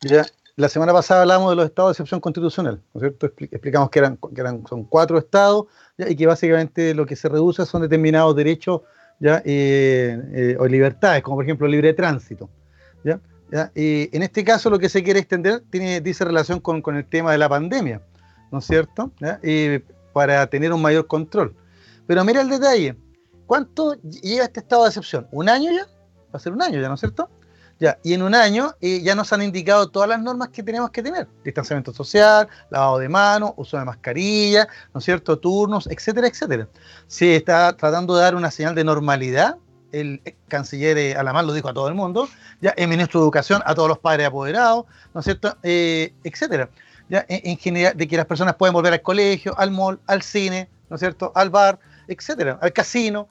ya la semana pasada hablamos de los estados de excepción constitucional, ¿no es cierto? Explicamos que eran, que eran son cuatro estados y que básicamente lo que se reduce son determinados derechos ¿ya? Eh, o libertades, como por ejemplo libre tránsito. ¿ya? Y en este caso lo que se quiere extender tiene, dice relación con, con el tema de la pandemia, ¿no es cierto? Y para tener un mayor control. Pero mira el detalle, ¿cuánto lleva este estado de excepción? ¿Un año ya? Va a ser un año ya, ¿no es cierto? Ya, y en un año eh, ya nos han indicado todas las normas que tenemos que tener. Distanciamiento social, lavado de manos, uso de mascarilla, ¿no es cierto? Turnos, etcétera, etcétera. Se está tratando de dar una señal de normalidad. El canciller eh, lo dijo a todo el mundo, ya el ministro de Educación a todos los padres apoderados, ¿no es cierto? Eh, etcétera. Ya, en, general, de que las personas pueden volver al colegio, al mall, al cine, ¿no es cierto? Al bar, etcétera, al casino,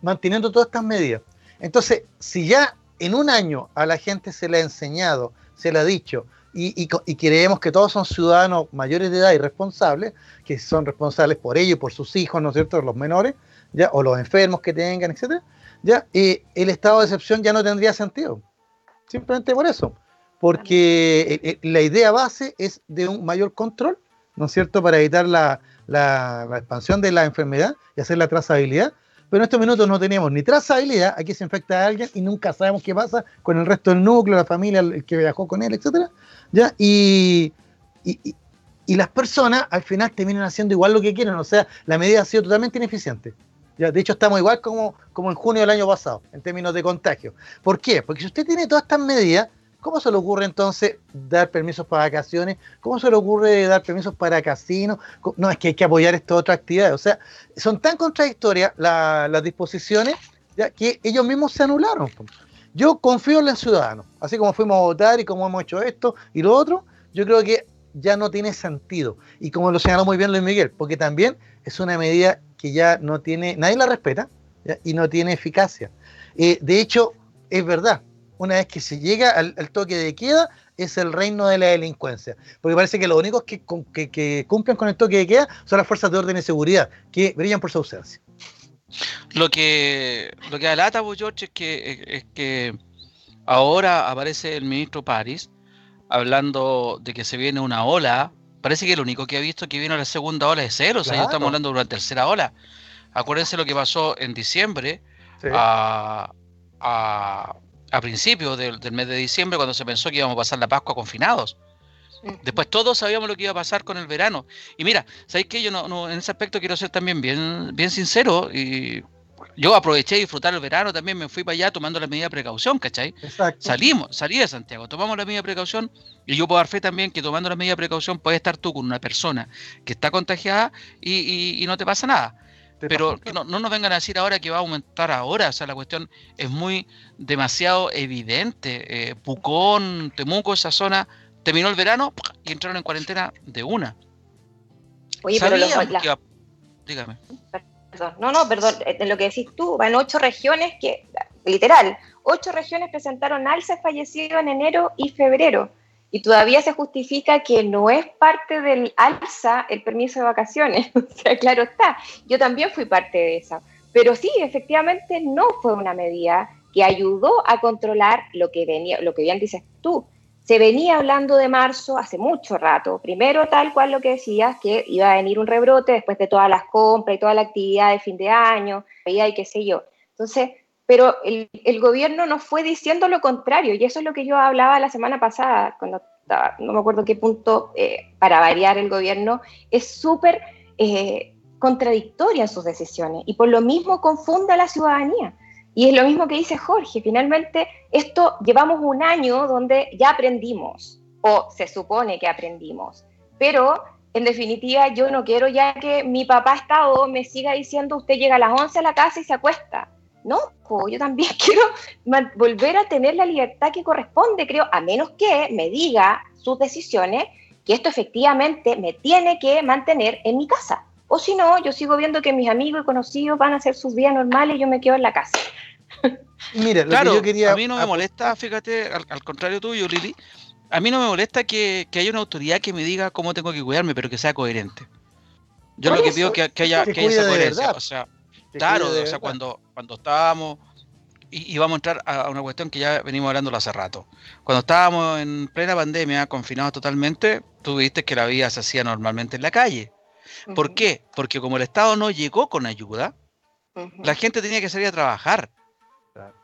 manteniendo todas estas medidas. Entonces, si ya en un año a la gente se le ha enseñado, se le ha dicho, y, creemos que todos son ciudadanos mayores de edad y responsables, que son responsables por ellos por sus hijos, ¿no es cierto?, los menores, ya, o los enfermos que tengan, etcétera, ya, el estado de excepción ya no tendría sentido. Simplemente por eso. Porque la idea base es de un mayor control, ¿no es cierto?, para evitar la expansión de la enfermedad y hacer la trazabilidad pero en estos minutos no tenemos ni trazabilidad, aquí se infecta a alguien y nunca sabemos qué pasa con el resto del núcleo, la familia, el que viajó con él, etcétera, ¿ya? Y, y, las personas al final terminan haciendo igual lo que quieren, o sea, la medida ha sido totalmente ineficiente. ¿ya? De hecho, estamos igual como, como en junio del año pasado, en términos de contagio. ¿Por qué? Porque si usted tiene todas estas medidas, ¿Cómo se le ocurre entonces dar permisos para vacaciones? ¿Cómo se le ocurre dar permisos para casinos? No, es que hay que apoyar esta otra actividad. O sea, son tan contradictorias las disposiciones que ellos mismos se anularon. Yo confío en los ciudadanos, así como fuimos a votar y como hemos hecho esto y lo otro, yo creo que ya no tiene sentido. Y como lo señaló muy bien Luis Miguel, porque también es una medida que ya no tiene, nadie la respeta y no tiene eficacia. Eh, de hecho, es verdad, una vez que se llega al, toque de queda, es el reino de la delincuencia. Porque parece que los únicos que, cumplen con el toque de queda son las fuerzas de orden y seguridad, que brillan por su ausencia. Lo que, lo que alata, George, es que, es que ahora aparece el ministro París hablando de que se viene una ola. Parece que el único que ha visto que viene la segunda ola es cero. O sea, ya estamos hablando de una tercera ola. Acuérdense lo que pasó en diciembre, a, a, principios del, mes de diciembre, cuando se pensó que íbamos a pasar la Pascua confinados. Después todos sabíamos lo que iba a pasar con el verano. Y mira, ¿sabéis que Yo no, en ese aspecto quiero ser también bien, bien sincero y yo aproveché de disfrutar el verano también, me fui para allá tomando la medida de precaución, ¿cachai? Salimos, salí de Santiago, tomamos la medida de precaución y yo puedo dar fe también que tomando la medida de precaución puedes estar tú con una persona que está contagiada y, y no te pasa nada. Pero no, no, nos vengan a decir ahora que va a aumentar ahora, o sea, la cuestión es muy demasiado evidente. Eh, Pucón, Temuco, esa zona, terminó el verano y entraron en cuarentena de una. Oye, pero Dígame. Perdón. No, no, perdón, eh, en lo que decís tú, van ocho regiones que, literal, ocho regiones presentaron alza fallecido en enero y febrero y todavía se justifica que no es parte del alza el permiso de vacaciones. o sea, claro está, yo también fui parte de esa. Pero sí, efectivamente no fue una medida que ayudó a controlar lo que venía, lo que bien dices tú. Se venía hablando de marzo hace mucho rato. Primero, tal cual lo que decías, que iba a venir un rebrote después de todas las compras y toda la actividad de fin de año, y qué sé yo. Entonces, pero el, gobierno nos fue diciendo lo contrario, y eso es lo que yo hablaba la semana pasada, cuando estaba, no me acuerdo qué punto, eh, para variar el gobierno, es súper eh, contradictoria en sus decisiones, y por lo mismo confunde a la ciudadanía. Y es lo mismo que dice Jorge, finalmente esto llevamos un año donde ya aprendimos, o se supone que aprendimos, pero en definitiva yo no quiero ya que mi papá Estado me siga diciendo usted llega a las 11 a la casa y se acuesta. No, yo también quiero volver a tener la libertad que corresponde, creo, a menos que me diga sus decisiones que esto efectivamente me tiene que mantener en mi casa. O si no, yo sigo viendo que mis amigos y conocidos van a hacer sus vidas normales y yo me quedo en la casa. Mira, claro, yo quería... a mí no me molesta, fíjate, al, contrario tuyo, Lili, a mí no me molesta que, haya una autoridad que me diga cómo tengo que cuidarme, pero que sea coherente. Yo lo que pido que, que haya, que haya esa coherencia. O sea, Claro, o sea, cuando, cuando estábamos, y, vamos a entrar a una cuestión que ya venimos hablando hace rato. Cuando estábamos en plena pandemia, confinados totalmente, tú viste que la vida se hacía normalmente en la calle. ¿Por qué? Porque como el Estado no llegó con ayuda, la gente tenía que salir a trabajar.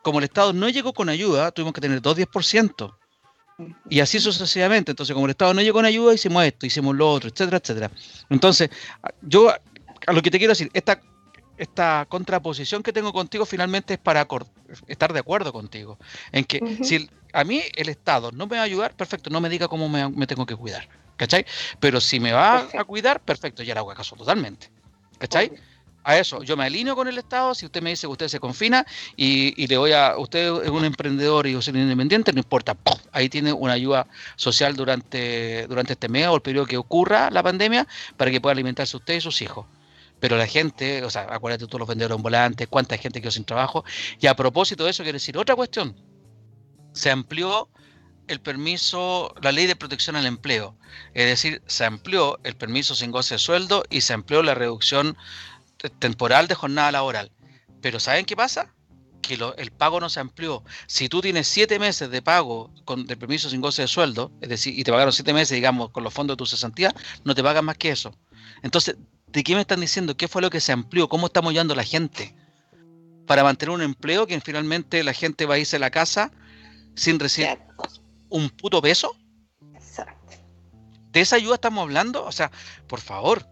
Como el Estado no llegó con ayuda, tuvimos que tener dos 10%. Y así sucesivamente. Entonces, como el Estado no llegó con ayuda, hicimos esto, hicimos lo otro, etcétera, etcétera. Entonces, yo a lo que te quiero decir, esta esta contraposición que tengo contigo finalmente es para estar de acuerdo contigo. En que si a mí el Estado no me va a ayudar, perfecto, no me diga cómo me, tengo que cuidar. ¿Cachai? Pero si me va a cuidar, perfecto, ya le hago caso totalmente. ¿Cachai? A eso, yo me alineo con el Estado, si usted me dice que usted se confina y, le voy a, usted es un emprendedor y usted es independiente, no importa, ahí tiene una ayuda social durante, durante este mes o el periodo que ocurra la pandemia para que pueda alimentarse usted y sus hijos pero la gente, o sea, acuérdate tú los vendedores ambulantes, cuánta gente quedó sin trabajo. Y a propósito de eso, quiero decir otra cuestión. Se amplió el permiso, la ley de protección al empleo. Es decir, se amplió el permiso sin goce de sueldo y se amplió la reducción temporal de jornada laboral. Pero ¿saben qué pasa? Que el pago no se amplió. Si tú tienes siete meses de pago con, de permiso sin goce de sueldo, es decir, y te pagaron siete meses, digamos, con los fondos de tu cesantía, no te pagan más que eso. Entonces, ¿de qué me están diciendo? ¿Qué fue lo que se amplió? ¿Cómo estamos ayudando a la gente? Para mantener un empleo que finalmente la gente va a irse a la casa sin recibir un puto peso. Exacto. ¿De esa ayuda estamos hablando? O sea, por favor.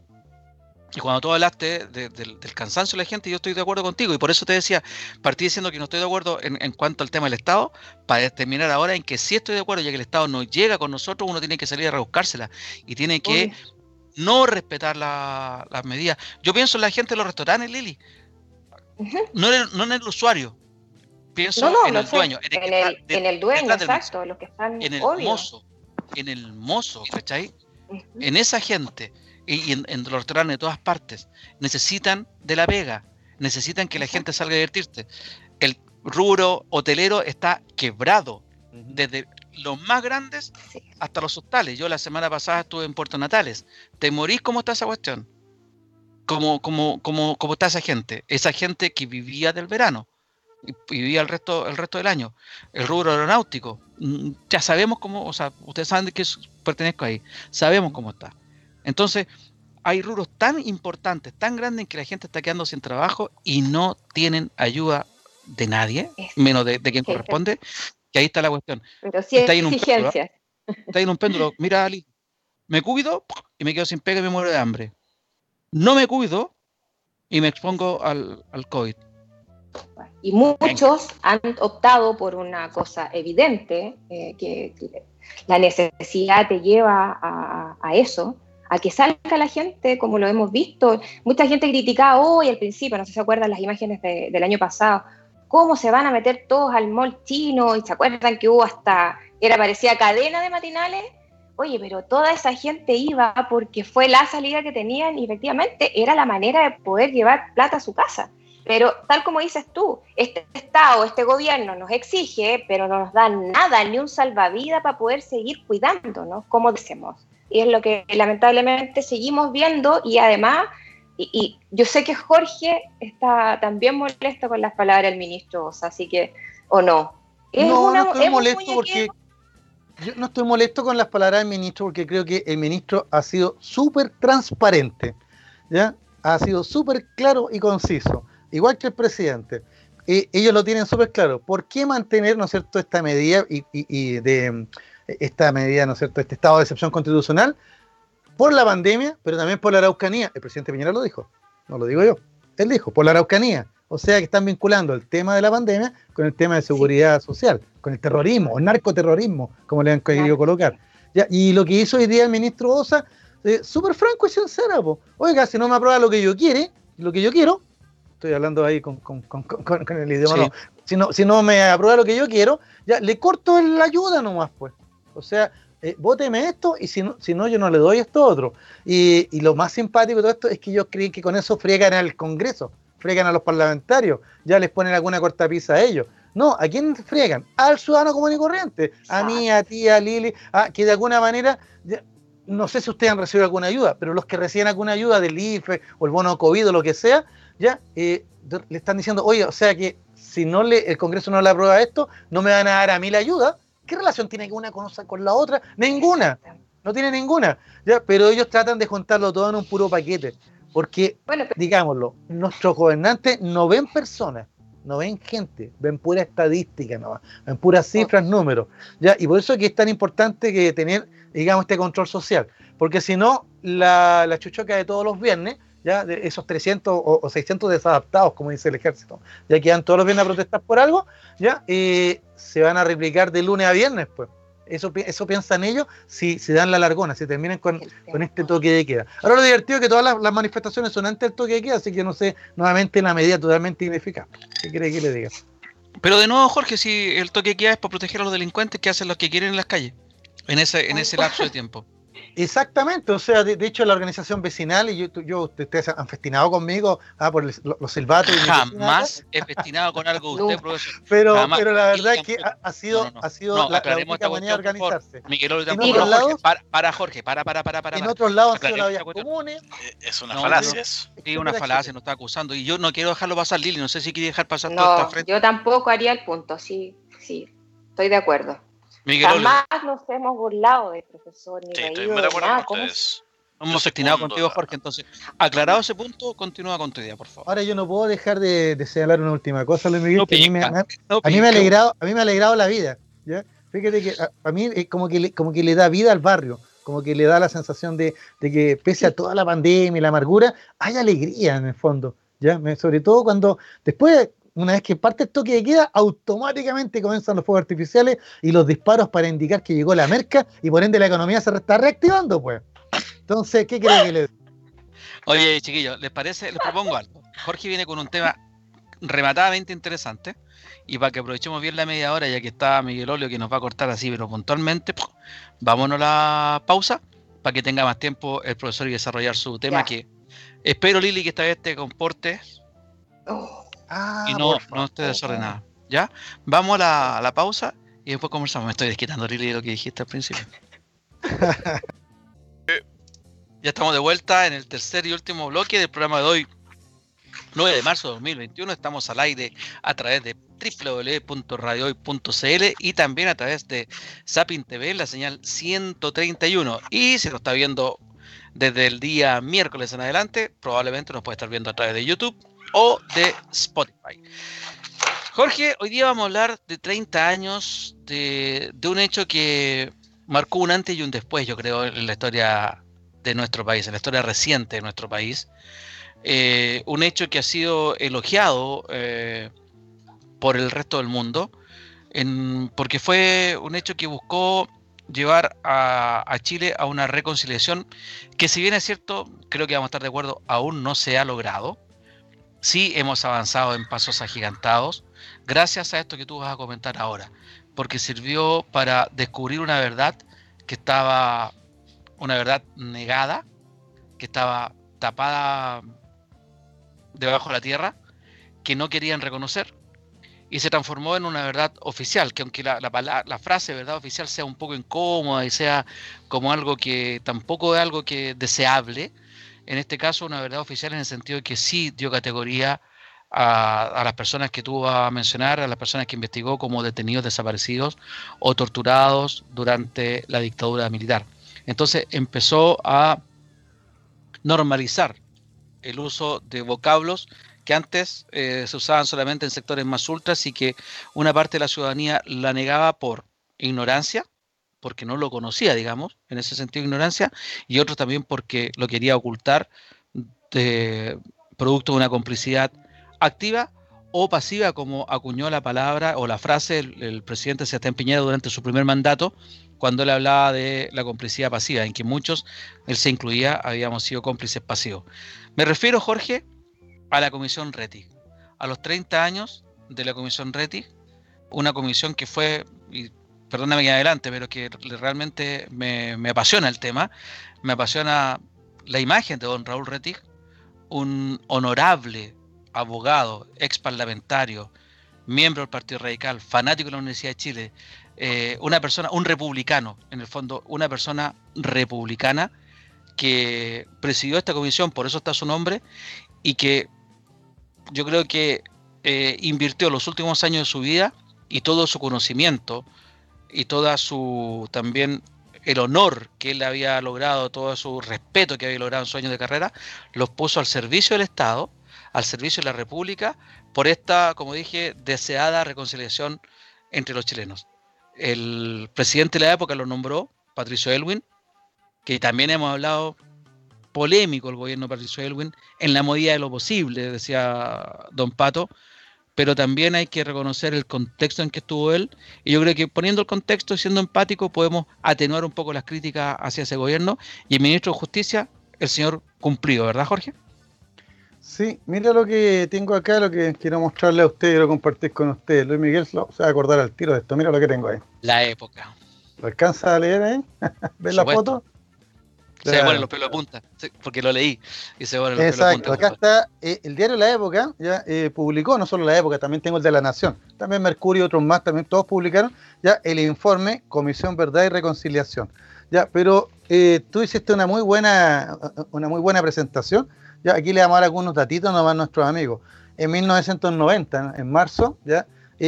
Y cuando tú hablaste del cansancio de la gente, yo estoy de acuerdo contigo. Y por eso te decía, partí diciendo que no estoy de acuerdo en, cuanto al tema del Estado, para terminar ahora en que sí estoy de acuerdo, ya que el Estado no llega con nosotros, uno tiene que salir a rebuscársela y tiene que no respetar las medidas. Yo pienso en la gente de los restaurantes, Lili. no, en, el usuario. Pienso en, el dueño, en, el, dueño. exacto, los que están en el mozo, en el mozo, ¿cachai? En esa gente y, en, los restaurantes de todas partes necesitan de la vega, necesitan que la gente salga a divertirse. El rubro hotelero está quebrado desde los más grandes hasta los hostales. Yo la semana pasada estuve en Puerto Natales. ¿Te morís cómo está esa cuestión? como, como, como, como está esa gente, esa gente que vivía del verano y vivía el resto, el resto del año. El rubro aeronáutico, mm, ya sabemos cómo, o sea, ustedes saben de qué pertenezco ahí, sabemos cómo está. Entonces, hay rubros tan importantes, tan grandes, que la gente está quedando sin trabajo y no tienen ayuda de nadie, menos de, quien corresponde, que ahí está la cuestión. Pero está, en un péndulo, está en un péndulo. Mira, Ali, me cuido y me quedo sin pega y me muero de hambre. No me cuido y me expongo al, al COVID. Y muchos han optado por una cosa evidente, eh, que la necesidad te lleva a, eso, a que salga la gente, como lo hemos visto. Mucha gente criticaba hoy al principio, no sé si se acuerdan las imágenes del año pasado, cómo se van a meter todos al mall chino y se acuerdan que hubo hasta, era parecía cadena de matinales. Oye, pero toda esa gente iba porque fue la salida que tenían y efectivamente era la manera de poder llevar plata a su casa. Pero tal como dices tú, este Estado, este gobierno nos exige, pero no nos da nada, ni un salvavidas para poder seguir cuidándonos, como decimos. Y es lo que lamentablemente seguimos viendo y además, y, yo sé que Jorge está también molesto con las palabras del ministro así que, o no. no, no estoy molesto porque... Yo no estoy molesto con las palabras del ministro porque creo que el ministro ha sido súper transparente, ¿ya? Ha sido súper claro y conciso igual que el presidente. ellos lo tienen súper claro. ¿Por qué mantener, ¿no es cierto?, esta medida y, de esta medida, ¿no es cierto?, este estado de excepción constitucional por la pandemia, pero también por la Araucanía. El presidente Piñera lo dijo, no lo digo yo. Él dijo, por la Araucanía. O sea que están vinculando el tema de la pandemia con el tema de seguridad social, con el terrorismo, o narcoterrorismo, como le han querido colocar. y lo que hizo hoy día el ministro Osa, eh, súper franco y sincero, oiga, si no me aprueba lo que yo quiere, lo que yo quiero, estoy hablando ahí con, el idioma, Si, no, si no me aprueba lo que yo quiero, ya le corto la ayuda nomás, pues. O sea, eh, vóteme esto y si no, si no, yo no le doy esto otro. Y, lo más simpático de todo esto es que yo creí que con eso friegan al Congreso, friegan a los parlamentarios, ya les ponen alguna cortapisa a ellos. No, ¿a quién friegan? Al ciudadano común y corriente. A mí, a ti, a Lili, a, que de alguna manera, no sé si ustedes han recibido alguna ayuda, pero los que reciben alguna ayuda del IFE o el bono COVID o lo que sea, ya eh, le están diciendo, oye, o sea que si no le, el Congreso no le aprueba esto, no me van a dar a mí la ayuda. ¿Qué relación tiene una cosa con la otra? Ninguna. No tiene ninguna. ¿ya? Pero ellos tratan de juntarlo todo en un puro paquete. Porque, digámoslo, nuestros gobernantes no ven personas, no ven gente, ven pura estadística nomás, ven puras cifras, números. ¿ya? Y por eso es que es tan importante que tener, digamos, este control social. Porque si no, la, la chuchoca de todos los viernes ya de esos 300 o, 600 desadaptados, como dice el ejército, ya que van todos los viernes a protestar por algo, ya y se van a replicar de lunes a viernes, pues. Eso, eso piensan ellos si, si dan la largona, si terminan con, con este toque de queda. Ahora lo divertido es que todas las, manifestaciones son antes del toque de queda, así que no sé, nuevamente una medida totalmente ineficaz. ¿Qué quiere que le diga? Pero de nuevo, Jorge, si el toque de queda es para proteger a los delincuentes que hacen lo que quieren en las calles, en ese, en ese lapso de tiempo. Exactamente, o sea, de, hecho la organización vecinal, y yo, yo ustedes han festinado conmigo ah, por los silbatos. Jamás he festinado con algo usted, profesor. Pero, pero la verdad es que ha, sido, ha sido la, única manera de organizarse. Miguel, Jorge, para, para, Jorge, para, para, para, para. En otros lados han sido las vías comunes. Eh, es una falacia eso. Sí, una falacia, nos está acusando. Y yo no quiero dejarlo pasar, Lili, no sé si quiere dejar pasar no, toda esta frente. Yo tampoco haría el punto, sí, sí, estoy de acuerdo. Jamás nos hemos burlado del profesor ni sí, reído de nada. Hemos festinado contigo, Jorge. Entonces, aclarado ese punto, continúa con tu idea, por favor. Ahora yo no puedo dejar de, señalar una última cosa, Luis Miguel, a, mí me, ha alegrado, a mí me ha alegrado la vida. ¿ya? Fíjate que a, mí es como que, le, como que le da vida al barrio, como que le da la sensación de, de que pese a toda la pandemia y la amargura, hay alegría en el fondo. ¿ya? Sobre todo cuando después una vez que parte el toque de queda, automáticamente comienzan los fuegos artificiales y los disparos para indicar que llegó la merca y por ende la economía se está reactivando, pues. Entonces, ¿qué creen que le Oye, chiquillos, ¿les parece? Les propongo algo. Jorge viene con un tema rematadamente interesante y para que aprovechemos bien la media hora, ya que está Miguel Olio que nos va a cortar así, pero puntualmente, vámonos a la pausa para que tenga más tiempo el profesor y desarrollar su tema que espero, Lili, que esta vez te comportes. Oh Ah, y no, no esté desordenada. ¿Ya? Vamos a la, pausa y después conversamos. Me estoy desquitando, Lili, de lo que dijiste al principio. Ya estamos de vuelta en el tercer y último bloque del programa de hoy, 9 de marzo de 2021. Estamos al aire a través de www.radiohoy.cl y también a través de Sapin TV, la señal 131. Y si nos está viendo desde el día miércoles en adelante, probablemente nos puede estar viendo a través de YouTube o de Spotify. Jorge, hoy día vamos a hablar de 30 años de, un hecho que marcó un antes y un después, yo creo, en la historia de nuestro país, en la historia reciente de nuestro país. Eh, un hecho que ha sido elogiado eh, por el resto del mundo, porque fue un hecho que buscó llevar a, Chile a una reconciliación que si bien es cierto, creo que vamos a estar de acuerdo, aún no se ha logrado. Sí hemos avanzado en pasos agigantados, gracias a esto que tú vas a comentar ahora, porque sirvió para descubrir una verdad que estaba, una verdad negada, que estaba tapada debajo de la tierra, que no querían reconocer y se transformó en una verdad oficial, que aunque la, la, frase verdad oficial sea un poco incómoda y sea como algo que tampoco es algo que deseable, en este caso una verdad oficial en el sentido de que sí dio categoría a, las personas que vas a mencionar, a las personas que investigó como detenidos desaparecidos o torturados durante la dictadura militar. Entonces empezó a normalizar el uso de vocablos que antes eh, se usaban solamente en sectores más ultras y que una parte de la ciudadanía la negaba por ignorancia, porque no lo conocía, digamos, en ese sentido ignorancia, y otros también porque lo quería ocultar de, producto de una complicidad activa o pasiva, como acuñó la palabra o la frase el, el presidente Sebastián Piñera durante su primer mandato, cuando él hablaba de la complicidad pasiva, en que muchos, él se incluía, habíamos sido cómplices pasivos. Me refiero, Jorge, a la Comisión RETI. A los 30 años de la Comisión RETI, una comisión que fue, perdóname que adelante, pero que realmente me, apasiona el tema, me apasiona la imagen de don Raúl Rettig, un honorable abogado, ex parlamentario, miembro del Partido Radical, fanático de la Universidad de Chile, eh, una persona, un republicano, en el fondo, una persona republicana que presidió esta comisión, por eso está su nombre, y que yo creo que eh, invirtió los últimos años de su vida y todo su conocimiento y toda su también el honor que él había logrado, todo su respeto que había logrado en su años de carrera, los puso al servicio del Estado, al servicio de la República, por esta, como dije, deseada reconciliación entre los chilenos. El presidente de la época lo nombró, Patricio Elwin, que también hemos hablado polémico el gobierno de Patricio Elwin, en la medida de lo posible, decía don Pato, pero también hay que reconocer el contexto en que estuvo él, y yo creo que poniendo el contexto y siendo empático podemos atenuar un poco las críticas hacia ese gobierno, y el ministro de Justicia, el señor cumplido, ¿verdad Jorge? Sí, mira lo que tengo acá, lo que quiero mostrarle a usted y lo compartir con usted. Luis Miguel se va a acordar al tiro de esto. Mira lo que tengo ahí. La época. ¿Lo alcanza a leer ahí? ¿Ves la foto? Se me ponen los pelos de punta, porque lo leí y se ponen los Exacto, acá está eh, el diario La Época, ya eh, publicó, no solo La Época, también tengo el de La Nación, también Mercurio y otros más, también todos publicaron ya el informe Comisión Verdad y Reconciliación. Ya, pero eh, tú hiciste una muy buena, una muy buena presentación. Ya, aquí le vamos a dar algunos datitos nomás a nuestros amigos. En 1990, en marzo, ya,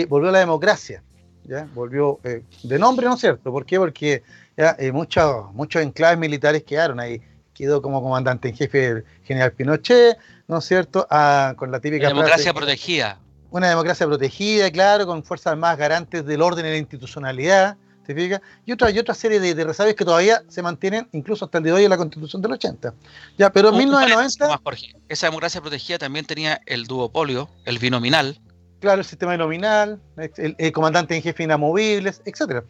volvió la democracia. Ya, volvió de nombre, ¿no es cierto? ¿Por qué? Porque eh, muchos, muchos enclaves militares quedaron ahí. Quedó como comandante en jefe el general Pinochet, ¿no es cierto? Ah, con la típica. Democracia protegida. Una democracia protegida, claro, con fuerzas más garantes del orden y la institucionalidad, ¿te fijas? Y otra, y otra serie de, de que todavía se mantienen incluso hasta el día de hoy en la Constitución del 80. Ya, pero en 1990. Esa democracia protegida también tenía el duopolio, el binominal, claro, el sistema nominal, el, comandante en jefe inamovibles, etcétera.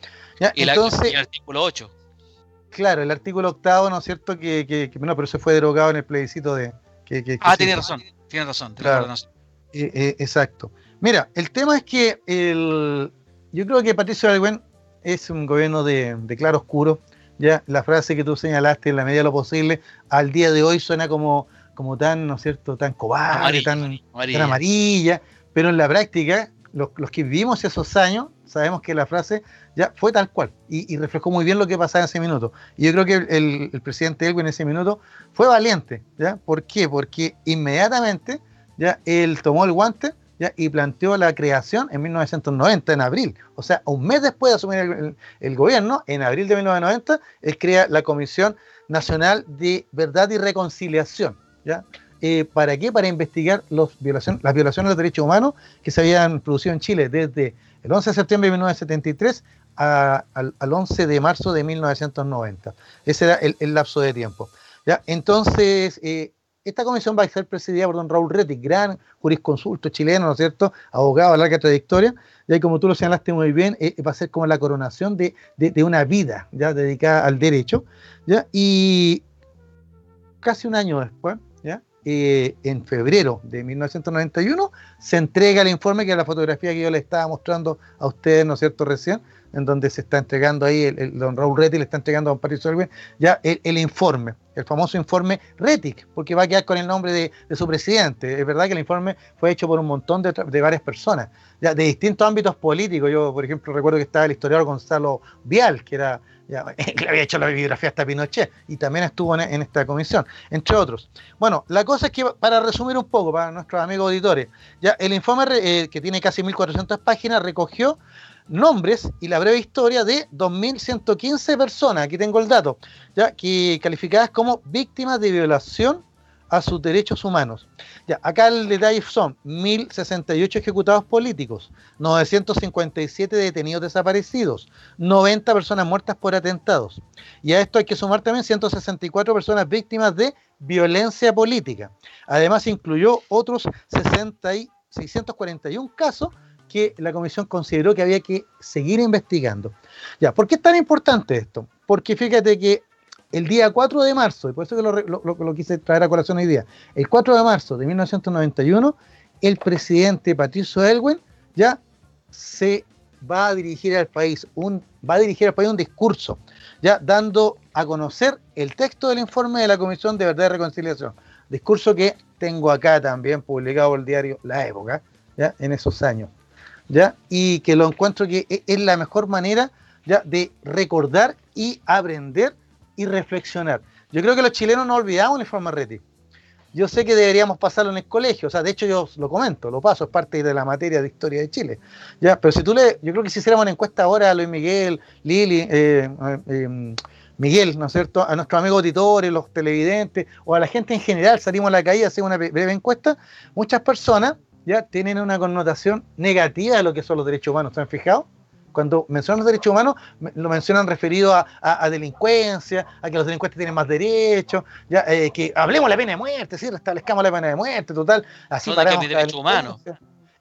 Y, Entonces, el artículo 8. Claro, el artículo octavo, ¿no es cierto? Que, que, no, pero se fue derogado en el plebiscito de... Que, ah, tiene razón, tiene razón. Eh, eh, exacto. Mira, el tema es que el, yo creo que Patricio Algüen es un gobierno de, de, claro oscuro. Ya la frase que tú señalaste, en la medida de lo posible, al día de hoy suena como, como tan, ¿no es cierto?, tan cobarde, tan, tan amarilla pero en la práctica, los, que vivimos esos años sabemos que la frase ya fue tal cual y, reflejó muy bien lo que pasaba en ese minuto. Y yo creo que el, presidente Elwin en ese minuto fue valiente, ¿ya? ¿Por qué? Porque inmediatamente ya él tomó el guante ¿ya? y planteó la creación en 1990, en abril. O sea, un mes después de asumir el, gobierno, en abril de 1990, él crea la Comisión Nacional de Verdad y Reconciliación. ¿ya? Eh, ¿Para qué? Para investigar las violaciones de los derechos humanos que se habían producido en Chile desde el 11 de septiembre de 1973 al, 11 de marzo de 1990. Ese era el, lapso de tiempo. ¿ya? Entonces, eh, esta comisión va a ser presidida por don Raúl Retti, gran jurisconsulto chileno, ¿no es cierto? Abogado de larga trayectoria, y como tú lo señalaste muy bien, eh, va a ser como la coronación de, de, una vida ya dedicada al derecho, ¿ya? Y casi un año después. Eh, en febrero de 1991, se entrega el informe, que es la fotografía que yo le estaba mostrando a ustedes, ¿no es cierto?, recién, en donde se está entregando ahí, el, don Raúl Retic le está entregando a don Patricio Elwin, ya el, informe, el famoso informe Retic, porque va a quedar con el nombre de, su presidente. Es verdad que el informe fue hecho por un montón de, varias personas, de distintos ámbitos políticos. Yo, por ejemplo, recuerdo que estaba el historiador Gonzalo Vial, que era ya, le había hecho la bibliografía hasta Pinochet y también estuvo en, esta comisión, entre otros. Bueno, la cosa es que, para resumir un poco, para nuestros amigos auditores, ya el informe eh, que tiene casi 1.400 páginas recogió nombres y la breve historia de 2.115 personas, aquí tengo el dato, ya que calificadas como víctimas de violación a sus derechos humanos. Ya, acá el detalle son 1.068 ejecutados políticos, 957 detenidos desaparecidos, 90 personas muertas por atentados. Y a esto hay que sumar también 164 personas víctimas de violencia política. Además incluyó otros 60 y 641 casos que la comisión consideró que había que seguir investigando. Ya, ¿por qué es tan importante esto? Porque fíjate que el día 4 de marzo, y por eso que lo, quise traer a colación hoy día, el 4 de marzo de 1991, el presidente Patricio Elwin ya se va a dirigir al país un va a dirigir al país un discurso ya dando a conocer el texto del informe de la Comisión de Verdad y Reconciliación discurso que tengo acá también publicado el diario La Época ya en esos años ya y que lo encuentro que e, es la mejor manera ya de recordar y aprender y reflexionar. Yo creo que los chilenos no olvidamos el informe Reti. Yo sé que deberíamos pasarlo en el colegio, o sea, de hecho yo lo comento, lo paso, es parte de la materia de historia de Chile. Ya, pero si tú le, yo creo que si hiciéramos una encuesta ahora a Luis Miguel, Lili, eh, eh, Miguel, ¿no es cierto? A nuestros amigos auditores, los televidentes, o a la gente en general, salimos a la calle, hacemos una breve encuesta, muchas personas ya tienen una connotación negativa de lo que son los derechos humanos, ¿se han fijado? Cuando mencionan los derechos humanos, lo mencionan referido a, delincuencia, a que los delincuentes tienen más derechos, ya, eh, que hablemos la pena de muerte, ¿sí? restablezcamos la pena de muerte, total. Así ¿Dónde están mis derechos humanos?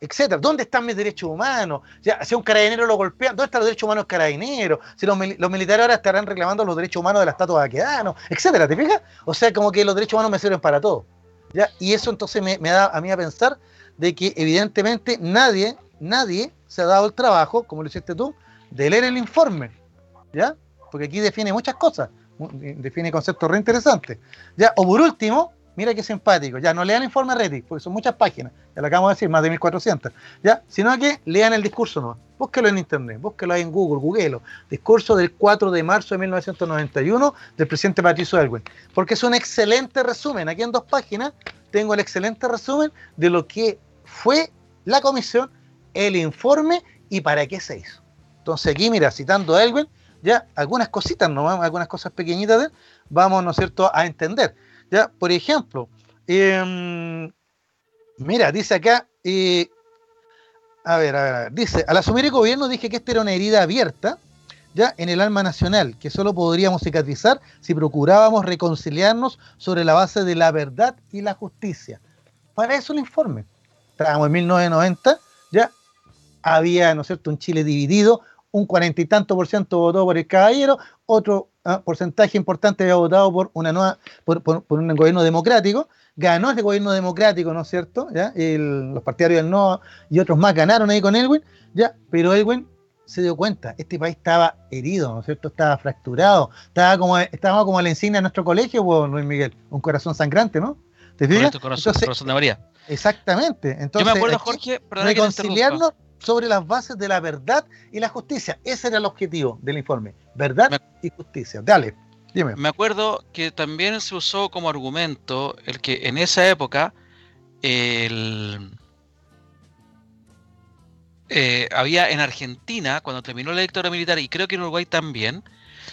Etcétera. ¿Dónde están mis derechos humanos? Ya, si a un carabinero lo golpean, ¿dónde están los derechos humanos carabineros? Si los, militares ahora estarán reclamando los derechos humanos de la estatua de Aquedano, etcétera, ¿te fijas? O sea, como que los derechos humanos me sirven para todo. ¿ya? Y eso entonces me, me da a mí a pensar de que evidentemente nadie, nadie se ha dado el trabajo, como lo hiciste tú, de leer el informe, ¿ya? Porque aquí define muchas cosas, define conceptos re interesantes, ¿ya? O por último, mira qué simpático, ya no lean el informe Reddit, porque son muchas páginas, ya lo acabamos de decir, más de 1400, ¿ya? Sino que lean el discurso, ¿no? Búsquelo en internet, búsquelo ahí en Google, googlelo. Discurso del 4 de marzo de 1991 del presidente Patricio Elwin, porque es un excelente resumen, aquí en dos páginas tengo el excelente resumen de lo que fue la comisión el informe y para qué se hizo. Entonces aquí, mira, citando a Elwin, ya algunas cositas, ¿no? algunas cosas pequeñitas de vamos, ¿no es cierto?, a entender. Ya, por ejemplo, em, mira, dice acá, a, ver, a ver, a ver, dice, al asumir el gobierno dije que esta era una herida abierta, ya en el alma nacional, que solo podríamos cicatrizar si procurábamos reconciliarnos sobre la base de la verdad y la justicia. Para eso el informe. Estábamos en 1990 ya había, ¿no es cierto?, un Chile dividido, un cuarenta y tanto por ciento votó por el caballero, otro ah, porcentaje importante había votado por una nueva, por, un gobierno democrático, ganó ese gobierno democrático, ¿no es cierto? ¿Ya? los partidarios del no y otros más ganaron ahí con Elwin, ya, pero Elwin se dio cuenta, este país estaba herido, ¿no es cierto? Estaba fracturado, estaba como, estaba como la insignia de nuestro colegio, pues, Luis Miguel, un corazón sangrante, ¿no? ¿Te fijas? Corazón, corazón de María. Exactamente. Entonces, Yo me acuerdo, Jorge, reconciliarnos, sobre las bases de la verdad y la justicia. Ese era el objetivo del informe, verdad y justicia. Dale, dime. Me acuerdo que también se usó como argumento el que en esa época el, eh, había en Argentina, cuando terminó la dictadura militar, y creo que en Uruguay también,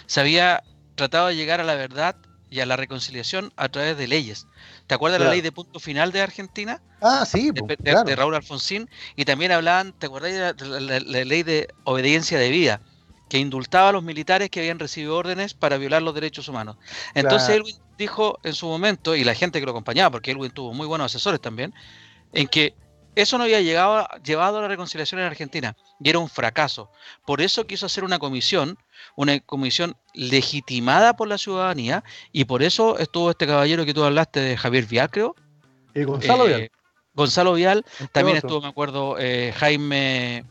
se había tratado de llegar a la verdad y a la reconciliación a través de leyes. ¿Te acuerdas de la ley de punto final de Argentina? Ah, sí. de, Raúl Alfonsín. Y también hablaban, ¿te acuerdas de la, ley de obediencia de vida? Que indultaba a los militares que habían recibido órdenes para violar los derechos humanos. Entonces Elwin dijo en su momento, y la gente que lo acompañaba, porque Elwin tuvo muy buenos asesores también, en que eso no había llegado, llevado a la reconciliación en Argentina y era un fracaso. Por eso quiso hacer una comisión, una comisión legitimada por la ciudadanía y por eso estuvo este caballero que tú hablaste de Javier Vial, creo. Y Gonzalo eh, Vial. Gonzalo Vial, también estuvo, me acuerdo, eh, Jaime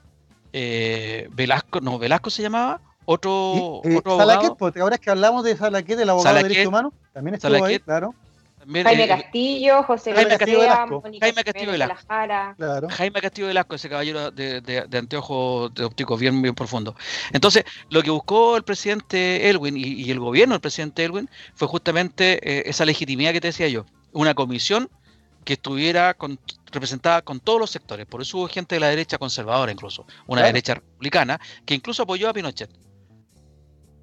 eh, Velasco, no, Velasco se llamaba, otro, otro Salaquet, porque ahora es que hablamos de Salaquet, del abogado de derechos humanos, también estuvo ahí, claro. Jaime eh, Castillo, José Jaime Castillo Velasco. Jaime Castillo Velasco. Claro. Jaime Castillo Velasco, ese caballero de, de, de anteojos de ópticos bien, bien profundo. Entonces, lo que buscó el presidente Elwin y, el gobierno del presidente Elwin fue justamente eh, esa legitimidad que te decía yo. Una comisión que estuviera con, representada con todos los sectores. Por eso hubo gente de la derecha conservadora incluso, una derecha republicana, que incluso apoyó a Pinochet.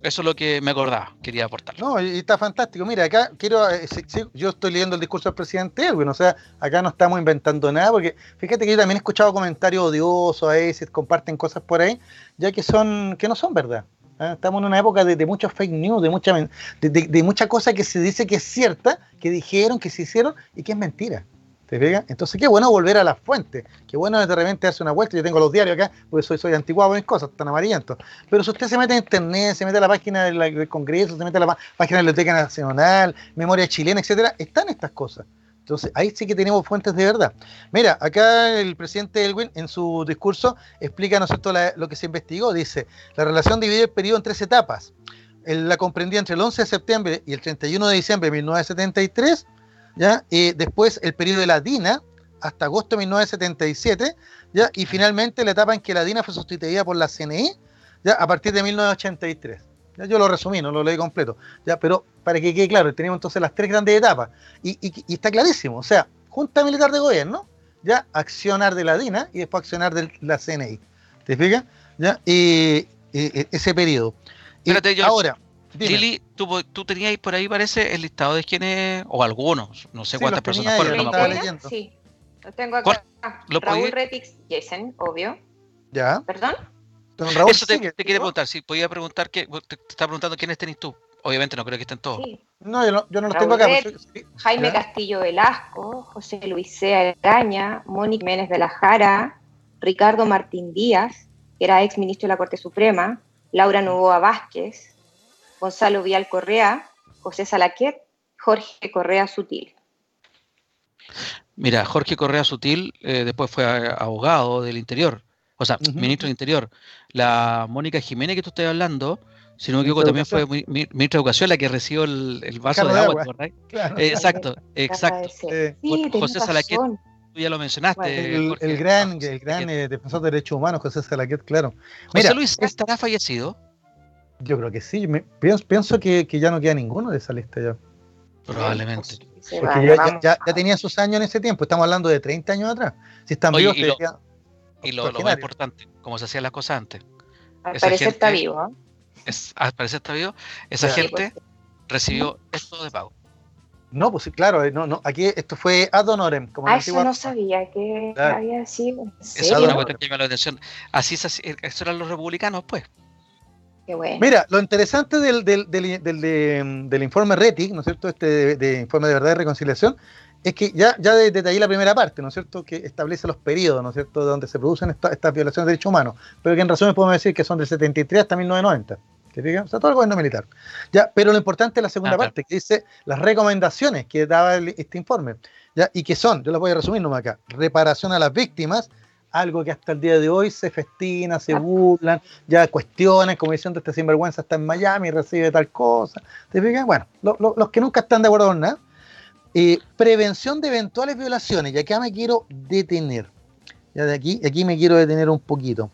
Eso es lo que me acordaba, quería aportar. No, y está fantástico. Mira, acá quiero, eh, yo estoy leyendo el discurso del presidente Elwin, o sea, acá no estamos inventando nada, porque fíjate que yo también he escuchado comentarios odiosos a veces, comparten cosas por ahí, ya que son, que no son verdad. ¿ah? Estamos en una época de, de muchos fake news, de mucha, de, de mucha cosa que se dice que es cierta, que dijeron, que se hicieron y que es mentira. Entonces, qué bueno volver a las fuentes. Qué bueno de repente darse una vuelta. Yo tengo los diarios acá, porque soy, soy antiguado en cosas, tan amarillentos. Pero si usted se mete en internet, se mete a la página del, Congreso, se mete a la página de la Biblioteca Nacional, Memoria Chilena, etcétera, están estas cosas. Entonces, ahí sí que tenemos fuentes de verdad. Mira, acá el presidente Elwin, en su discurso, explica ¿no lo que se investigó. Dice: la relación divide el periodo en tres etapas. la comprendía entre el 11 de septiembre y el 31 de diciembre de 1973 ¿ya? Y después el periodo de la DINA, hasta agosto de 1977, ¿ya? Y finalmente la etapa en que la DINA fue sustituida por la CNI, ¿ya? A partir de 1983. ¿ya? Yo lo resumí, no lo leí completo, ¿ya? Pero para que quede claro, tenemos entonces las tres grandes etapas. Y, está clarísimo, o sea, Junta Militar de Gobierno, ¿ya? Accionar de la DINA y después accionar de la CNI. ¿Te fijas? ¿Ya? Y, ese periodo. Y ahora, Lili, tú, tú tenías por ahí, parece, el listado de quienes, o algunos, no sé cuántas personas fueron, no Sí, lo tengo acá. Raúl Retix Jason, obvio. ¿Ya? ¿Perdón? Raúl Eso te, te quiere preguntar, si podía preguntar, que, te, está preguntando quiénes tenés tú. Obviamente no creo que estén todos. No, yo no, yo no los tengo acá. Pues, Jaime Castillo Velasco, José Luis Sea Gaña, Mónica Jiménez de la Jara, Ricardo Martín Díaz, que era ex ministro de la Corte Suprema, Laura Novoa Vázquez, Gonzalo Vial Correa, José Salaquet, Jorge Correa Sutil. Mira, Jorge Correa Sutil eh, después fue abogado del Interior, o sea, ministro del Interior. La Mónica Jiménez que tú estás hablando, si no me equivoco, también fue ministra de Educación la que recibió el, vaso de agua, ¿verdad? Eh, exacto, exacto. José Salaquet, tú ya lo mencionaste. El, gran, el gran eh, defensor de derechos humanos, José Salaquet, claro. José Luis estará fallecido. Yo creo que sí. pienso, que, ya no queda ninguno de esa lista ya. Probablemente. Porque ya, tenía sus años en ese tiempo. Estamos hablando de 30 años atrás. Si están vivos, y, lo, más importante, como se hacían las cosas antes. Al parecer está vivo. ¿eh? Es, al parecer está vivo. Esa gente recibió esto de pago. No, pues claro, eh, no, no, aquí esto fue ad honorem. Como ah, eso no sabía que había sido. Esa es una cuestión que me la atención. Así, así, eso eran los republicanos, pues. Mira, lo interesante del, del, del, informe RETIC, ¿no es cierto? Este de, informe de verdad y reconciliación, es que ya, ya detallé la primera parte, ¿no es cierto? Que establece los periodos, ¿no es cierto?, donde se producen estas violaciones de derechos humanos, pero que en resumen podemos decir que son del 73 hasta 1990. ¿Te O sea, todo el gobierno militar. Ya, pero lo importante es la segunda ah, parte, que dice las recomendaciones que daba este informe, ¿ya? y que son, yo las voy a resumir nomás acá, reparación a las víctimas, algo que hasta el día de hoy se festina, se burlan, ya cuestiones, como diciendo este sinvergüenza está en Miami recibe tal cosa. ¿Te fijas? Bueno, los que nunca están de acuerdo con nada. Eh, prevención de eventuales violaciones, y acá me quiero detener. Ya de aquí, aquí me quiero detener un poquito.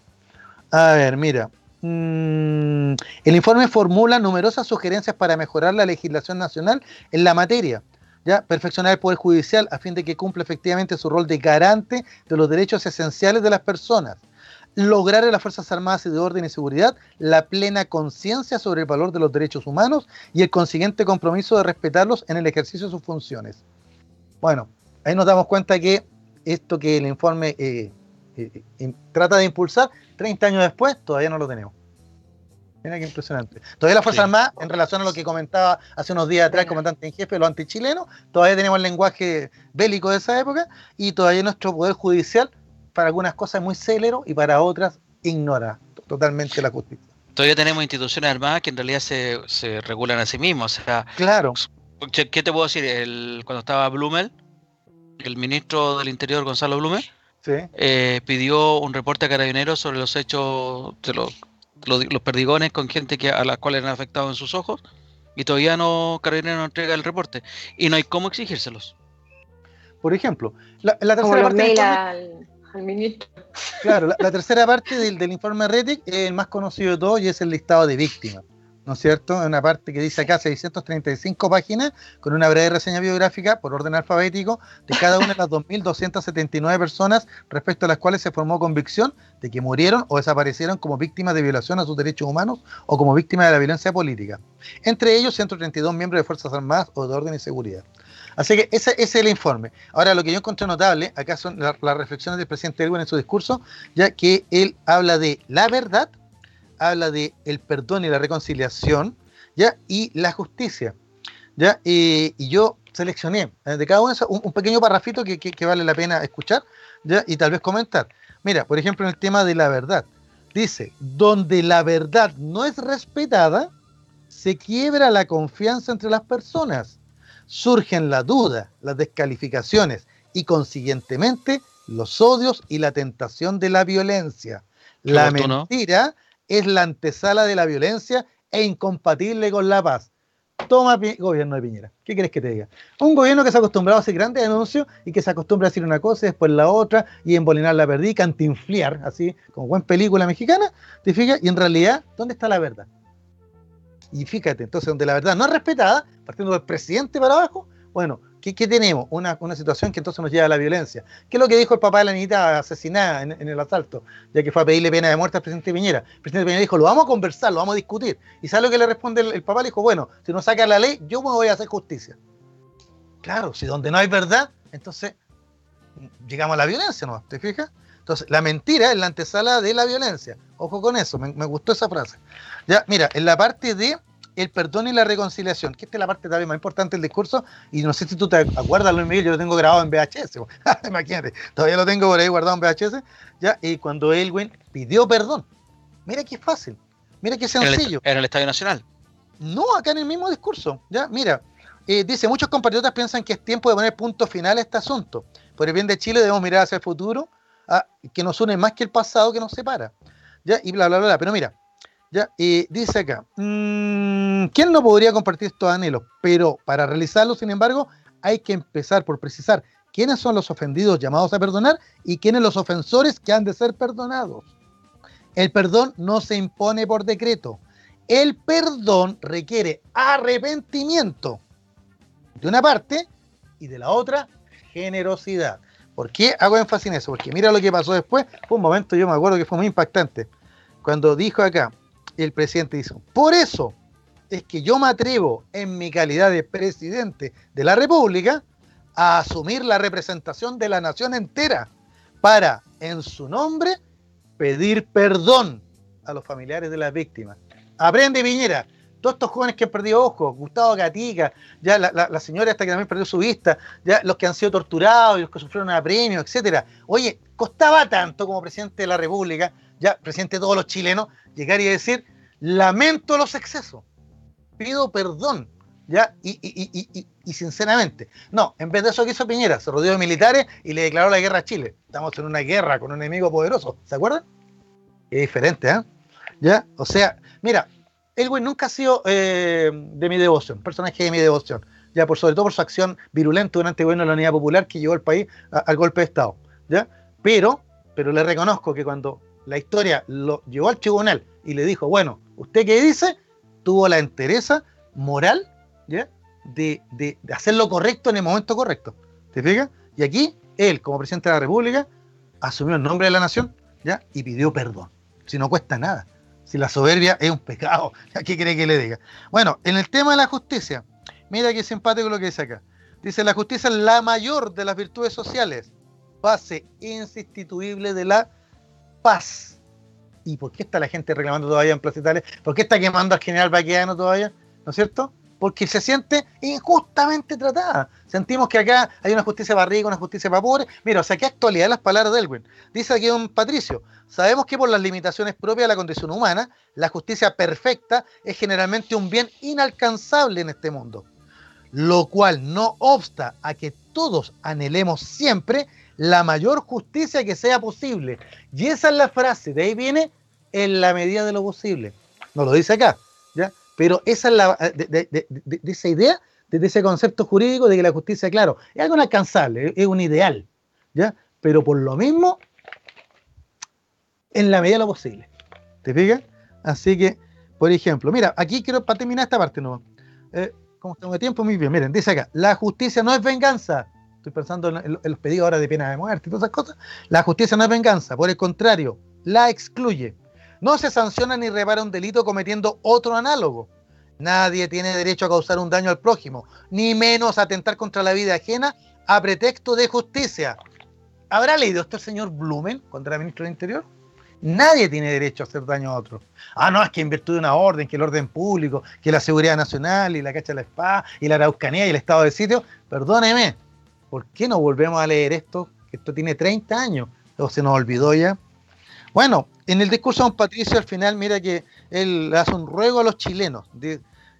A ver, mira. Mm, el informe formula numerosas sugerencias para mejorar la legislación nacional en la materia. ¿Ya? Perfeccionar el Poder Judicial a fin de que cumpla efectivamente su rol de garante de los derechos esenciales de las personas. Lograr en las Fuerzas Armadas y de Orden y Seguridad la plena conciencia sobre el valor de los derechos humanos y el consiguiente compromiso de respetarlos en el ejercicio de sus funciones. Bueno, ahí nos damos cuenta que esto que el informe eh, eh, eh, trata de impulsar, 30 años después, todavía no lo tenemos. Mira qué impresionante. Todavía las Fuerzas Armadas, en relación a lo que comentaba hace unos días atrás el comandante en jefe, los antichilenos, todavía tenemos el lenguaje bélico de esa época y todavía nuestro poder judicial, para algunas cosas muy célero y para otras ignora totalmente la justicia. Todavía tenemos instituciones armadas que en realidad se, se regulan a sí mismos. O sea, claro. ¿Qué te puedo decir? El, cuando estaba Blumel, el ministro del Interior, Gonzalo Blumel, eh, pidió un reporte a carabineros sobre los hechos de los, los, perdigones con gente que a las cuales han afectado en sus ojos y todavía no carabineros no entrega el reporte y no hay cómo exigírselos. Por ejemplo, la, tercera parte al, ministro. Claro, la, tercera parte del, del informe Retic es el más conocido de todos y es el listado de víctimas. ¿No es cierto? Una parte que dice acá 635 páginas con una breve reseña biográfica por orden alfabético de cada una de las 2.279 personas respecto a las cuales se formó convicción de que murieron o desaparecieron como víctimas de violación a sus derechos humanos o como víctimas de la violencia política. Entre ellos 132 miembros de Fuerzas Armadas o de Orden y Seguridad. Así que ese, es el informe. Ahora, lo que yo encontré notable, acá son las reflexiones del presidente Elwin en su discurso, ya que él habla de la verdad, habla de el perdón y la reconciliación, ¿ya? Y la justicia, ¿ya? y yo seleccioné eh, de cada uno un, un pequeño parrafito que, que, vale la pena escuchar, ¿ya? Y tal vez comentar. Mira, por ejemplo, en el tema de la verdad. Dice, donde la verdad no es respetada, se quiebra la confianza entre las personas, surgen la duda, las descalificaciones y consiguientemente los odios y la tentación de la violencia. La mentira es la antesala de la violencia e incompatible con la paz. Toma gobierno de Piñera. ¿Qué quieres que te diga? Un gobierno que se ha acostumbrado a hacer grandes anuncios y que se acostumbra a decir una cosa y después la otra y embolinar la verdad y cantinfliar, así como buena película mexicana, ¿te fijas? Y en realidad, ¿dónde está la verdad? Y fíjate, entonces, donde la verdad no es respetada, partiendo del presidente para abajo, bueno, ¿Qué, tenemos? Una, situación que entonces nos lleva a la violencia. ¿Qué es lo que dijo el papá de la niñita asesinada en, el asalto? Ya que fue a pedirle pena de muerte al presidente Piñera. El presidente Piñera dijo, lo vamos a conversar, lo vamos a discutir. ¿Y sabe lo que le responde el, papá? Le dijo, bueno, si no saca la ley, yo me voy a hacer justicia. Claro, si donde no hay verdad, entonces llegamos a la violencia, ¿no? ¿Te fijas? Entonces, la mentira es la antesala de la violencia. Ojo con eso, me, me gustó esa frase. Ya, mira, en la parte de el perdón y la reconciliación, que esta es la parte también más importante del discurso, y no sé si tú te acuerdas, Luis Miguel, yo lo tengo grabado en VHS, imagínate, todavía lo tengo por ahí guardado en VHS, ya, y cuando Elwin pidió perdón, mira qué fácil, mira qué sencillo. En el, Estadio Nacional. No, acá en el mismo discurso, ya, mira, eh, dice, muchos compatriotas piensan que es tiempo de poner punto final a este asunto. Por el bien de Chile debemos mirar hacia el futuro, ah, que nos une más que el pasado que nos separa. ¿ya? Y bla, bla, bla. Pero mira, ya, y dice acá, mm, ¿quién no podría compartir estos anhelos? Pero para realizarlo, sin embargo, hay que empezar por precisar quiénes son los ofendidos llamados a perdonar y quiénes los ofensores que han de ser perdonados. El perdón no se impone por decreto. El perdón requiere arrepentimiento de una parte y de la otra generosidad. ¿Por qué hago énfasis en eso? Porque mira lo que pasó después. Un momento, yo me acuerdo que fue muy impactante. Cuando dijo acá, el presidente hizo. Por eso es que yo me atrevo, en mi calidad de presidente de la República, a asumir la representación de la nación entera para, en su nombre, pedir perdón a los familiares de las víctimas. Aprende, Viñera. Todos estos jóvenes que han perdido ojos, Gustavo Gatica, ya la, señora esta que también perdió su vista, ya los que han sido torturados y los que sufrieron apremio, etcétera. Oye, costaba tanto como presidente de la República, ya presidente de todos los chilenos, llegar y decir, lamento los excesos, pido perdón, ¿ya? Y, y, sinceramente, no, en vez de eso que hizo Piñera, se rodeó de militares y le declaró la guerra a Chile. Estamos en una guerra con un enemigo poderoso, ¿se acuerdan? Es diferente, ¿eh? ¿Ya? O sea, mira, el nunca ha sido eh, de mi devoción, personaje de mi devoción, ya por sobre todo por su acción virulenta durante el gobierno de la Unidad Popular que llevó al país al golpe de Estado, ¿ya? Pero pero le reconozco que cuando la historia lo llevó al tribunal y le dijo, bueno, ¿usted qué dice? Tuvo la entereza moral ¿ya? De, de, hacer lo correcto en el momento correcto. ¿Te fijas? Y aquí, él, como presidente de la República, asumió el nombre de la nación ¿ya? y pidió perdón. Si no cuesta nada. Si la soberbia es un pecado, ¿qué quiere que le diga? Bueno, en el tema de la justicia, mira qué simpático lo que dice acá. Dice, la justicia es la mayor de las virtudes sociales, base insustituible de la paz. ¿Y por qué está la gente reclamando todavía en Plaza ¿Por qué está quemando al general Baqueano todavía? ¿No es cierto? Porque se siente injustamente tratada. Sentimos que acá hay una justicia para ricos, una justicia para pobres. Mira, o sea, qué actualidad las palabras de Elwin. Dice aquí un Patricio, sabemos que por las limitaciones propias de la condición humana, la justicia perfecta es generalmente un bien inalcanzable en este mundo. Lo cual no obsta a que todos anhelemos siempre la mayor justicia que sea posible. Y esa es la frase, de ahí viene en la medida de lo posible. No lo dice acá, ¿ya? Pero esa es la, de, esa idea, de ese concepto jurídico de que la justicia, claro, es algo inalcanzable, es un ideal, ¿ya? Pero por lo mismo, en la medida de lo posible. ¿Te fijas? Así que, por ejemplo, mira, aquí quiero, para terminar esta parte, ¿no? Eh, como tengo tiempo, muy bien, miren, dice acá, la justicia no es venganza, estoy pensando en, los pedidos ahora de pena de muerte y todas esas cosas, la justicia no es venganza, por el contrario, la excluye. No se sanciona ni repara un delito cometiendo otro análogo. Nadie tiene derecho a causar un daño al prójimo, ni menos a atentar contra la vida ajena a pretexto de justicia. ¿Habrá leído esto el señor Blumen, contra el ministro del Interior? Nadie tiene derecho a hacer daño a otro. Ah, no, es que en virtud de una orden, que el orden público, que la seguridad nacional y la cacha de la espada y la araucanía y el estado de sitio, perdóneme, ¿por qué no volvemos a leer esto? Esto tiene 30 años, o se nos olvidó ya. Bueno, en el discurso de don Patricio al final, mira que él hace un ruego a los chilenos.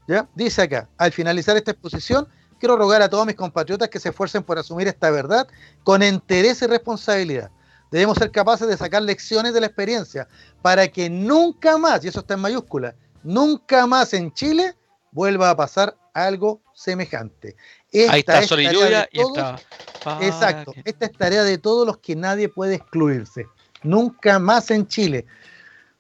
¿ya? Dice acá, al finalizar esta exposición, quiero rogar a todos mis compatriotas que se esfuercen por asumir esta verdad con interés y responsabilidad. Debemos ser capaces de sacar lecciones de la experiencia para que nunca más, y eso está en mayúscula, nunca más en Chile vuelva a pasar algo semejante. Ahí está Sol y está. Exacto. Esta es tarea de todos los que nadie puede excluirse. Nunca más en Chile.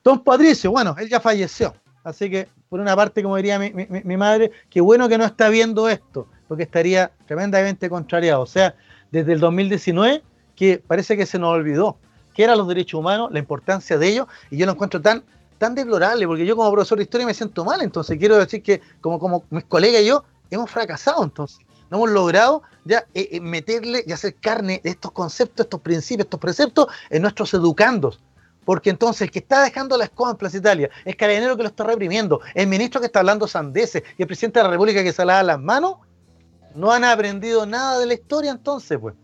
Don Patricio, bueno, él ya falleció. Así que, por una parte, como diría mi, madre, qué bueno que no está viendo esto, porque estaría tremendamente contrariado. O sea, desde el 2019, que parece que se nos olvidó qué eran los derechos humanos, la importancia de ellos, y yo lo encuentro tan, tan deplorable, porque yo como profesor de historia me siento mal, entonces quiero decir que como, como mis colegas y yo hemos fracasado entonces no hemos logrado ya eh, eh, meterle y hacer carne de estos conceptos, estos principios, estos preceptos en nuestros educandos. Porque entonces el que está dejando la escoba en Plaza Italia, el carabinero que lo está reprimiendo, el ministro que está hablando sandeces y el presidente de la República que se lava las manos, no han aprendido nada de la historia entonces, pues.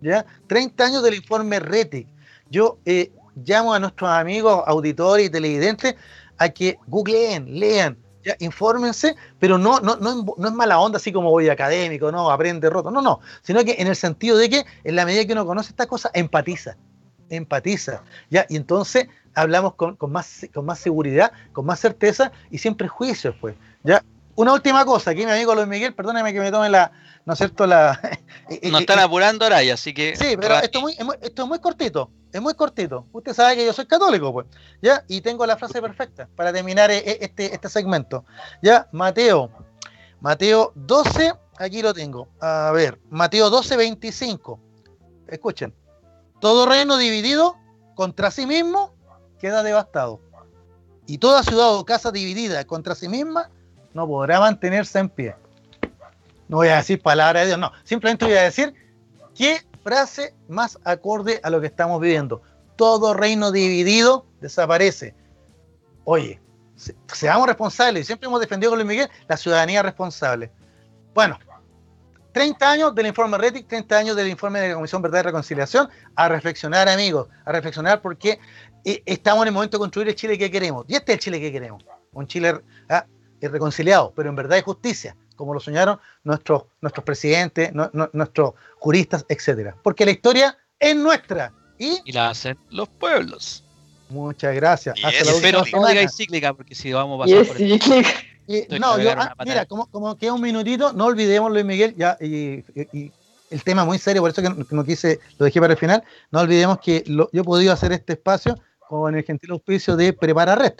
¿Ya? 30 años del informe RETIC. Yo eh, llamo a nuestros amigos auditores y televidentes a que googleen, lean, ya, infórmense, pero no, no, no, no, es mala onda así como voy académico, no, aprende roto, no, no, sino que en el sentido de que en la medida que uno conoce esta cosa, empatiza, empatiza, ya, y entonces hablamos con, más, con más seguridad, con más certeza y sin prejuicios, pues, ya. Una última cosa, aquí mi amigo Luis Miguel, perdóneme que me tome la, ¿no es cierto? La, Nos están apurando ahora, así que... Sí, pero esto muy, esto es muy cortito es muy cortito. Usted sabe que yo soy católico, pues. ¿Ya? Y tengo la frase perfecta para terminar este, este segmento. ¿Ya? Mateo. Mateo 12, aquí lo tengo. A ver, Mateo 12, 25. Escuchen. Todo reino dividido contra sí mismo queda devastado. Y toda ciudad o casa dividida contra sí misma no podrá mantenerse en pie. No voy a decir palabra de Dios, no. Simplemente voy a decir que frase más acorde a lo que estamos viviendo. Todo reino dividido desaparece. Oye, seamos responsables. Siempre hemos defendido con Luis Miguel la ciudadanía responsable. Bueno, 30 años del informe RETIC, 30 años del informe de la Comisión Verdad y Reconciliación, a reflexionar, amigos, a reflexionar porque eh, estamos en el momento de construir el Chile que queremos. Y este es el Chile que queremos. Un Chile ah, reconciliado, pero en verdad hay justicia como lo soñaron nuestros, nuestros presidentes, nuestros juristas, etcétera. Porque la historia es nuestra. Y, la hacen los pueblos. Muchas gracias. Pero no digáis cíclica, porque si vamos a pasar por no, yo, ah, mira, como, como queda un minutito, no olvidemos Luis Miguel, ya, y, el tema muy serio, por eso que no, quise, lo dejé para el final. No olvidemos que yo he podido hacer este espacio con el gentil auspicio de Prepara Red,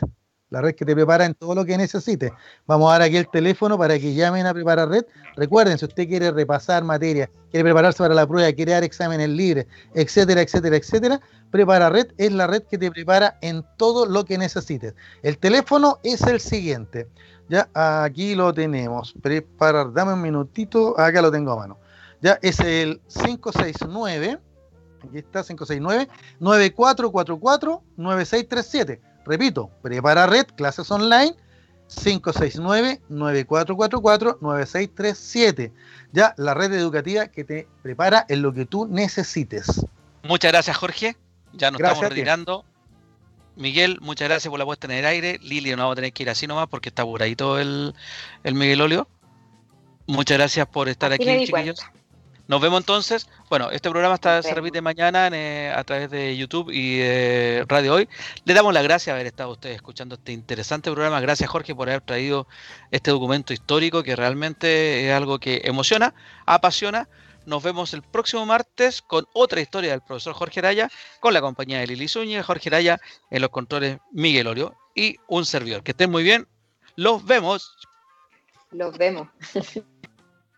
la red que te prepara en todo lo que necesites. Vamos a dar aquí el teléfono para que llamen a Prepara Red. Recuerden, si usted quiere repasar materia, quiere prepararse para la prueba, quiere dar exámenes libres, etcétera, etcétera, etcétera, Prepara Red es la red que te prepara en todo lo que necesites. El teléfono es el siguiente. Ya aquí lo tenemos. Preparar, dame un minutito. Acá lo tengo a mano. Ya es el 569. Aquí está, 569-9444-9637. Repito, prepara red, clases online, 569-9444-9637. Ya la red educativa que te prepara en lo que tú necesites. Muchas gracias, Jorge. Ya nos estamos retirando. Miguel, muchas gracias por la puesta en el aire. Lili, no vamos a tener que ir así nomás porque está apuradito el, el Miguel Olio. Muchas gracias por estar aquí, chiquillos. Nos vemos entonces. Bueno, este programa está, se repite mañana eh, a través de YouTube y Radio Hoy. Le damos las gracias por haber estado ustedes escuchando este interesante programa. Gracias, Jorge, por haber traído este documento histórico que realmente es algo que emociona, apasiona. Nos vemos el próximo martes con otra historia del profesor Jorge Araya, con la compañía de Lili Zúñiga, Jorge Araya en los controles Miguel Orio y un servidor. Que estén muy bien. Los vemos. Los vemos.